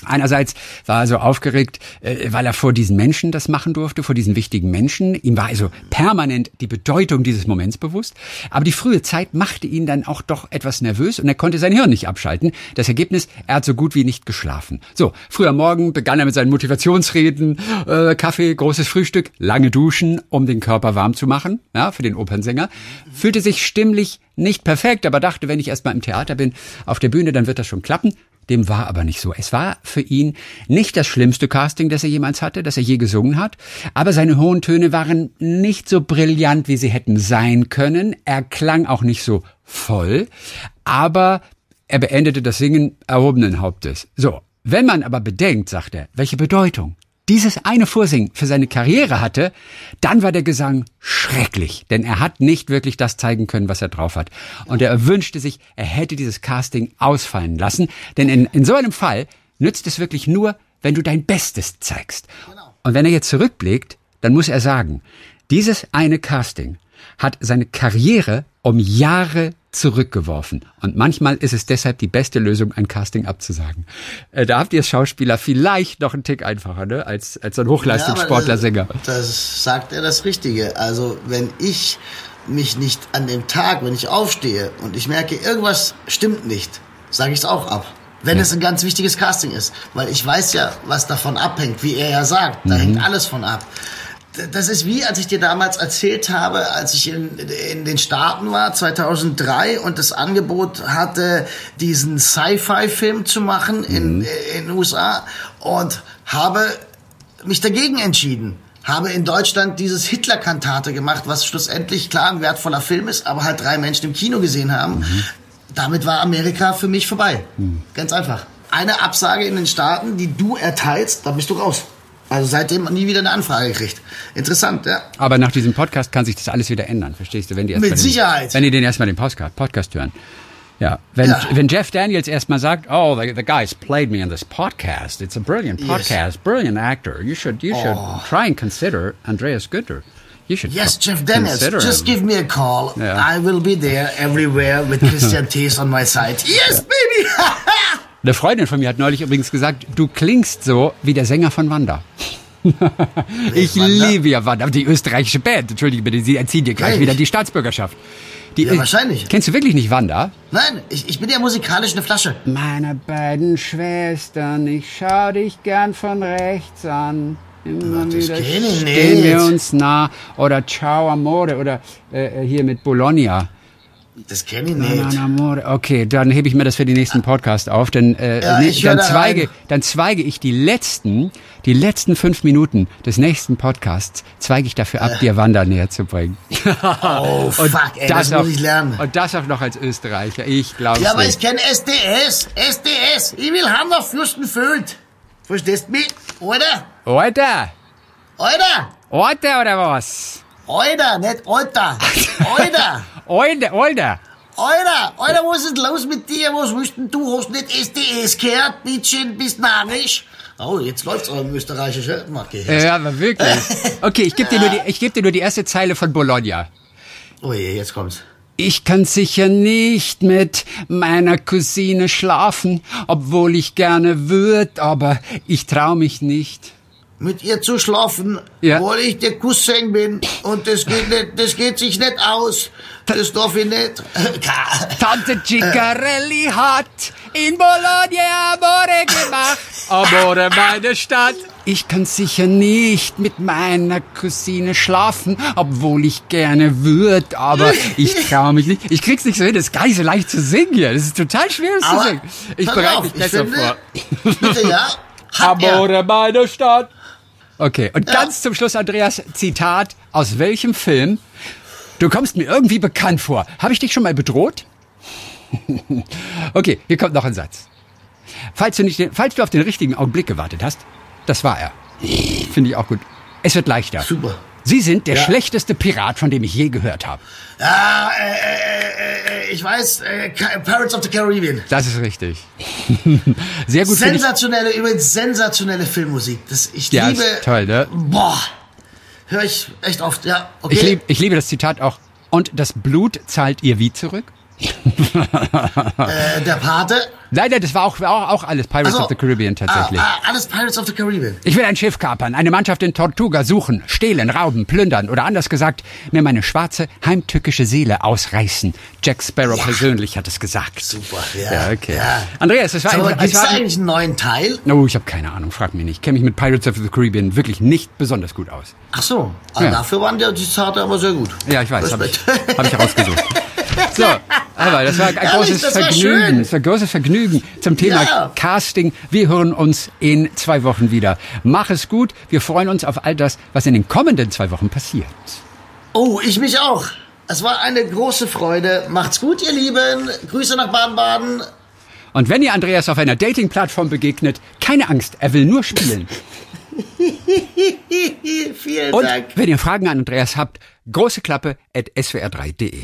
Einerseits war er so aufgeregt, äh, weil er vor diesen Menschen das machen durfte, vor diesen wichtigen Menschen. Ihm war also permanent die Bedeutung dieses Moments bewusst. Aber die frühe Zeit machte ihn dann auch doch etwas nervös und er konnte sein Hirn nicht abschalten. Das Ergebnis, er hat so gut wie nicht geschlafen. So, früher Morgen begann er mit seinen Motivationsreden, äh, Kaffee, großes Frühstück, lange Duschen, um den Körper warm zu machen, ja, für den Opernsänger. Fühlte sich stimmlich nicht perfekt, aber dachte, wenn ich erstmal im Theater bin, auf der Bühne, dann wird das schon klappen. Dem war aber nicht so. Es war für ihn nicht das schlimmste Casting, das er jemals hatte, das er je gesungen hat, aber seine hohen Töne waren nicht so brillant, wie sie hätten sein können. Er klang auch nicht so voll, aber er beendete das Singen erhobenen Hauptes. So, wenn man aber bedenkt, sagt er, welche Bedeutung dieses eine Vorsingen für seine Karriere hatte, dann war der Gesang schrecklich, denn er hat nicht wirklich das zeigen können, was er drauf hat. Und er wünschte sich, er hätte dieses Casting ausfallen lassen, denn in, in so einem Fall nützt es wirklich nur, wenn du dein Bestes zeigst. Und wenn er jetzt zurückblickt, dann muss er sagen, dieses eine Casting hat seine Karriere um Jahre zurückgeworfen. Und manchmal ist es deshalb die beste Lösung, ein Casting abzusagen. Äh, da habt ihr als Schauspieler vielleicht noch einen Tick einfacher, ne? als, als ein Hochleistungssportler-Sänger. Ja, das, das sagt er das Richtige. Also wenn ich mich nicht an dem Tag, wenn ich aufstehe und ich merke, irgendwas stimmt nicht, sage ich es auch ab. Wenn ja. es ein ganz wichtiges Casting ist. Weil ich weiß ja, was davon abhängt, wie er ja sagt. Da mhm. hängt alles von ab das ist wie, als ich dir damals erzählt habe, als ich in, in den Staaten war, 2003, und das Angebot hatte, diesen Sci-Fi-Film zu machen in, mhm. in den USA und habe mich dagegen entschieden. Habe in Deutschland dieses Hitler-Kantate gemacht, was schlussendlich klar ein wertvoller Film ist, aber halt drei Menschen im Kino gesehen haben. Mhm. Damit war Amerika für mich vorbei. Mhm. Ganz einfach. Eine Absage in den Staaten, die du erteilst, da bist du raus. Also seitdem nie wieder eine Anfrage gekriegt. Interessant, ja. Aber nach diesem Podcast kann sich das alles wieder ändern, verstehst du? Wenn die Mit den, Sicherheit. Wenn die den erstmal den Podcast, Podcast hören. Ja, wenn, ja. wenn Jeff Daniels erstmal sagt, oh, the, the guy's played me in this podcast. It's a brilliant podcast, yes. brilliant actor. You should, you should oh. try and consider Andreas Günther. You should yes, Jeff Daniels. Just him. give me a call. Yeah. I will be there everywhere with Christian Thies on my side. Yes, baby. Eine Freundin von mir hat neulich übrigens gesagt, du klingst so wie der Sänger von Wanda. ich Wanda? liebe ja Wanda, die österreichische Band. Entschuldige bitte, sie entziehen dir gleich Nein. wieder die Staatsbürgerschaft. Die, Ja, wahrscheinlich. Kennst du wirklich nicht Wanda? Nein, ich, ich bin ja musikalisch eine Flasche. Meine beiden Schwestern, ich schau dich gern von rechts an. Immer das wieder stehen wir uns nah. Oder Ciao Amore oder äh, hier mit Bologna. Das kenne ich nicht. Amore. Okay, dann hebe ich mir das für den nächsten Podcast auf, denn äh, Ja, nee, dann da zweige, rein. dann zweige ich die letzten, die letzten fünf Minuten des nächsten Podcasts, zweige ich dafür ab, dir Wanda näher zu bringen. Oh, Und fuck, ey, das, auch, muss ich lernen. Und das auch noch als Österreicher. Ich glaube Ja, aber nicht. ich kenne SDS. SDS. Ich will haben auf Fürstenfeld. Verstehst du mich? Alter? Alter! Alter? Alter oder was? Alter, nicht Alter. Alter. Alter, Alter! Alter, Alter, was ist los mit dir? Was willst denn du? Hast nicht SDS gehört? Bitchen, bist narrisch? Oh, jetzt läuft's auch im Österreichischen. Okay. Ja, aber wirklich. Okay, ich gebe dir, nur die- ich geb dir nur die erste Zeile von Bologna. Oh je, jetzt kommt's. Ich kann sicher nicht mit meiner Cousine schlafen, obwohl ich gerne würd, aber ich trau mich nicht. Mit ihr zu schlafen, Ja. weil ich der Cousin bin. Und das geht nicht, das geht sich nicht aus. Das darf ich nicht. Tante Ciccarelli hat in Bologna Amore gemacht. Amore, meine Stadt. Ich kann sicher nicht mit meiner Cousine schlafen, obwohl ich gerne würd, aber ich trau mich nicht. Ich krieg's nicht so hin, das ist gar nicht so leicht zu singen hier. Das ist total schwer, das zu singen. Ich bereite mich ich besser vor. Bitte, ja? Amore, meine Stadt. Okay, und ganz zum Schluss, Andreas, Zitat aus welchem Film? Du kommst mir irgendwie bekannt vor. Habe ich dich schon mal bedroht? okay, hier kommt noch ein Satz. Falls du, nicht den, falls du auf den richtigen Augenblick gewartet hast, das war er. Finde ich auch gut. Es wird leichter. Super. Sie sind der schlechteste Pirat, von dem ich je gehört habe. Ja, äh, äh, äh, ich weiß, äh, Pirates of the Caribbean. Das ist richtig. Sehr gut. Sensationelle, übrigens sensationelle Filmmusik. Das, ich Ja, liebe. ist toll, ne? Boah, höre ich echt oft. Ja, okay. Ich, lieb, ich liebe das Zitat auch. Und das Blut zahlt ihr wie zurück? Äh, der Pate. Nein, nein, das war auch, auch, auch alles Pirates Ach so. of the Caribbean tatsächlich. Ah, ah, alles Pirates of the Caribbean. Ich will ein Schiff kapern, eine Mannschaft in Tortuga suchen, stehlen, rauben, plündern oder anders gesagt, mir meine schwarze, heimtückische Seele ausreißen. Jack Sparrow persönlich hat es gesagt. Super, ja. Ja, okay. Ja. Andreas, es war, Sag mal, es war eigentlich einen neuen Teil? Oh, ich habe keine Ahnung, frag mich nicht. Ich kenne mich mit Pirates of the Caribbean wirklich nicht besonders gut aus. Ach so, ah, Ja. dafür waren die Zitate aber sehr gut. Ja, ich weiß, habe ich, hab ich herausgesucht. So, aber das war ein Ehrlich, großes das war Vergnügen. schön. Das war ein großes Vergnügen zum Thema Ja. Casting. Wir hören uns in zwei Wochen wieder. Mach es gut. Wir freuen uns auf all das, was in den kommenden zwei Wochen passiert. Oh, ich mich auch. Es war eine große Freude. Macht's gut, ihr Lieben. Grüße nach Baden-Baden. Und wenn ihr Andreas auf einer Dating-Plattform begegnet, keine Angst, er will nur spielen. Vielen Und Dank. wenn ihr Fragen an Andreas habt, große Klappe at swr3.de.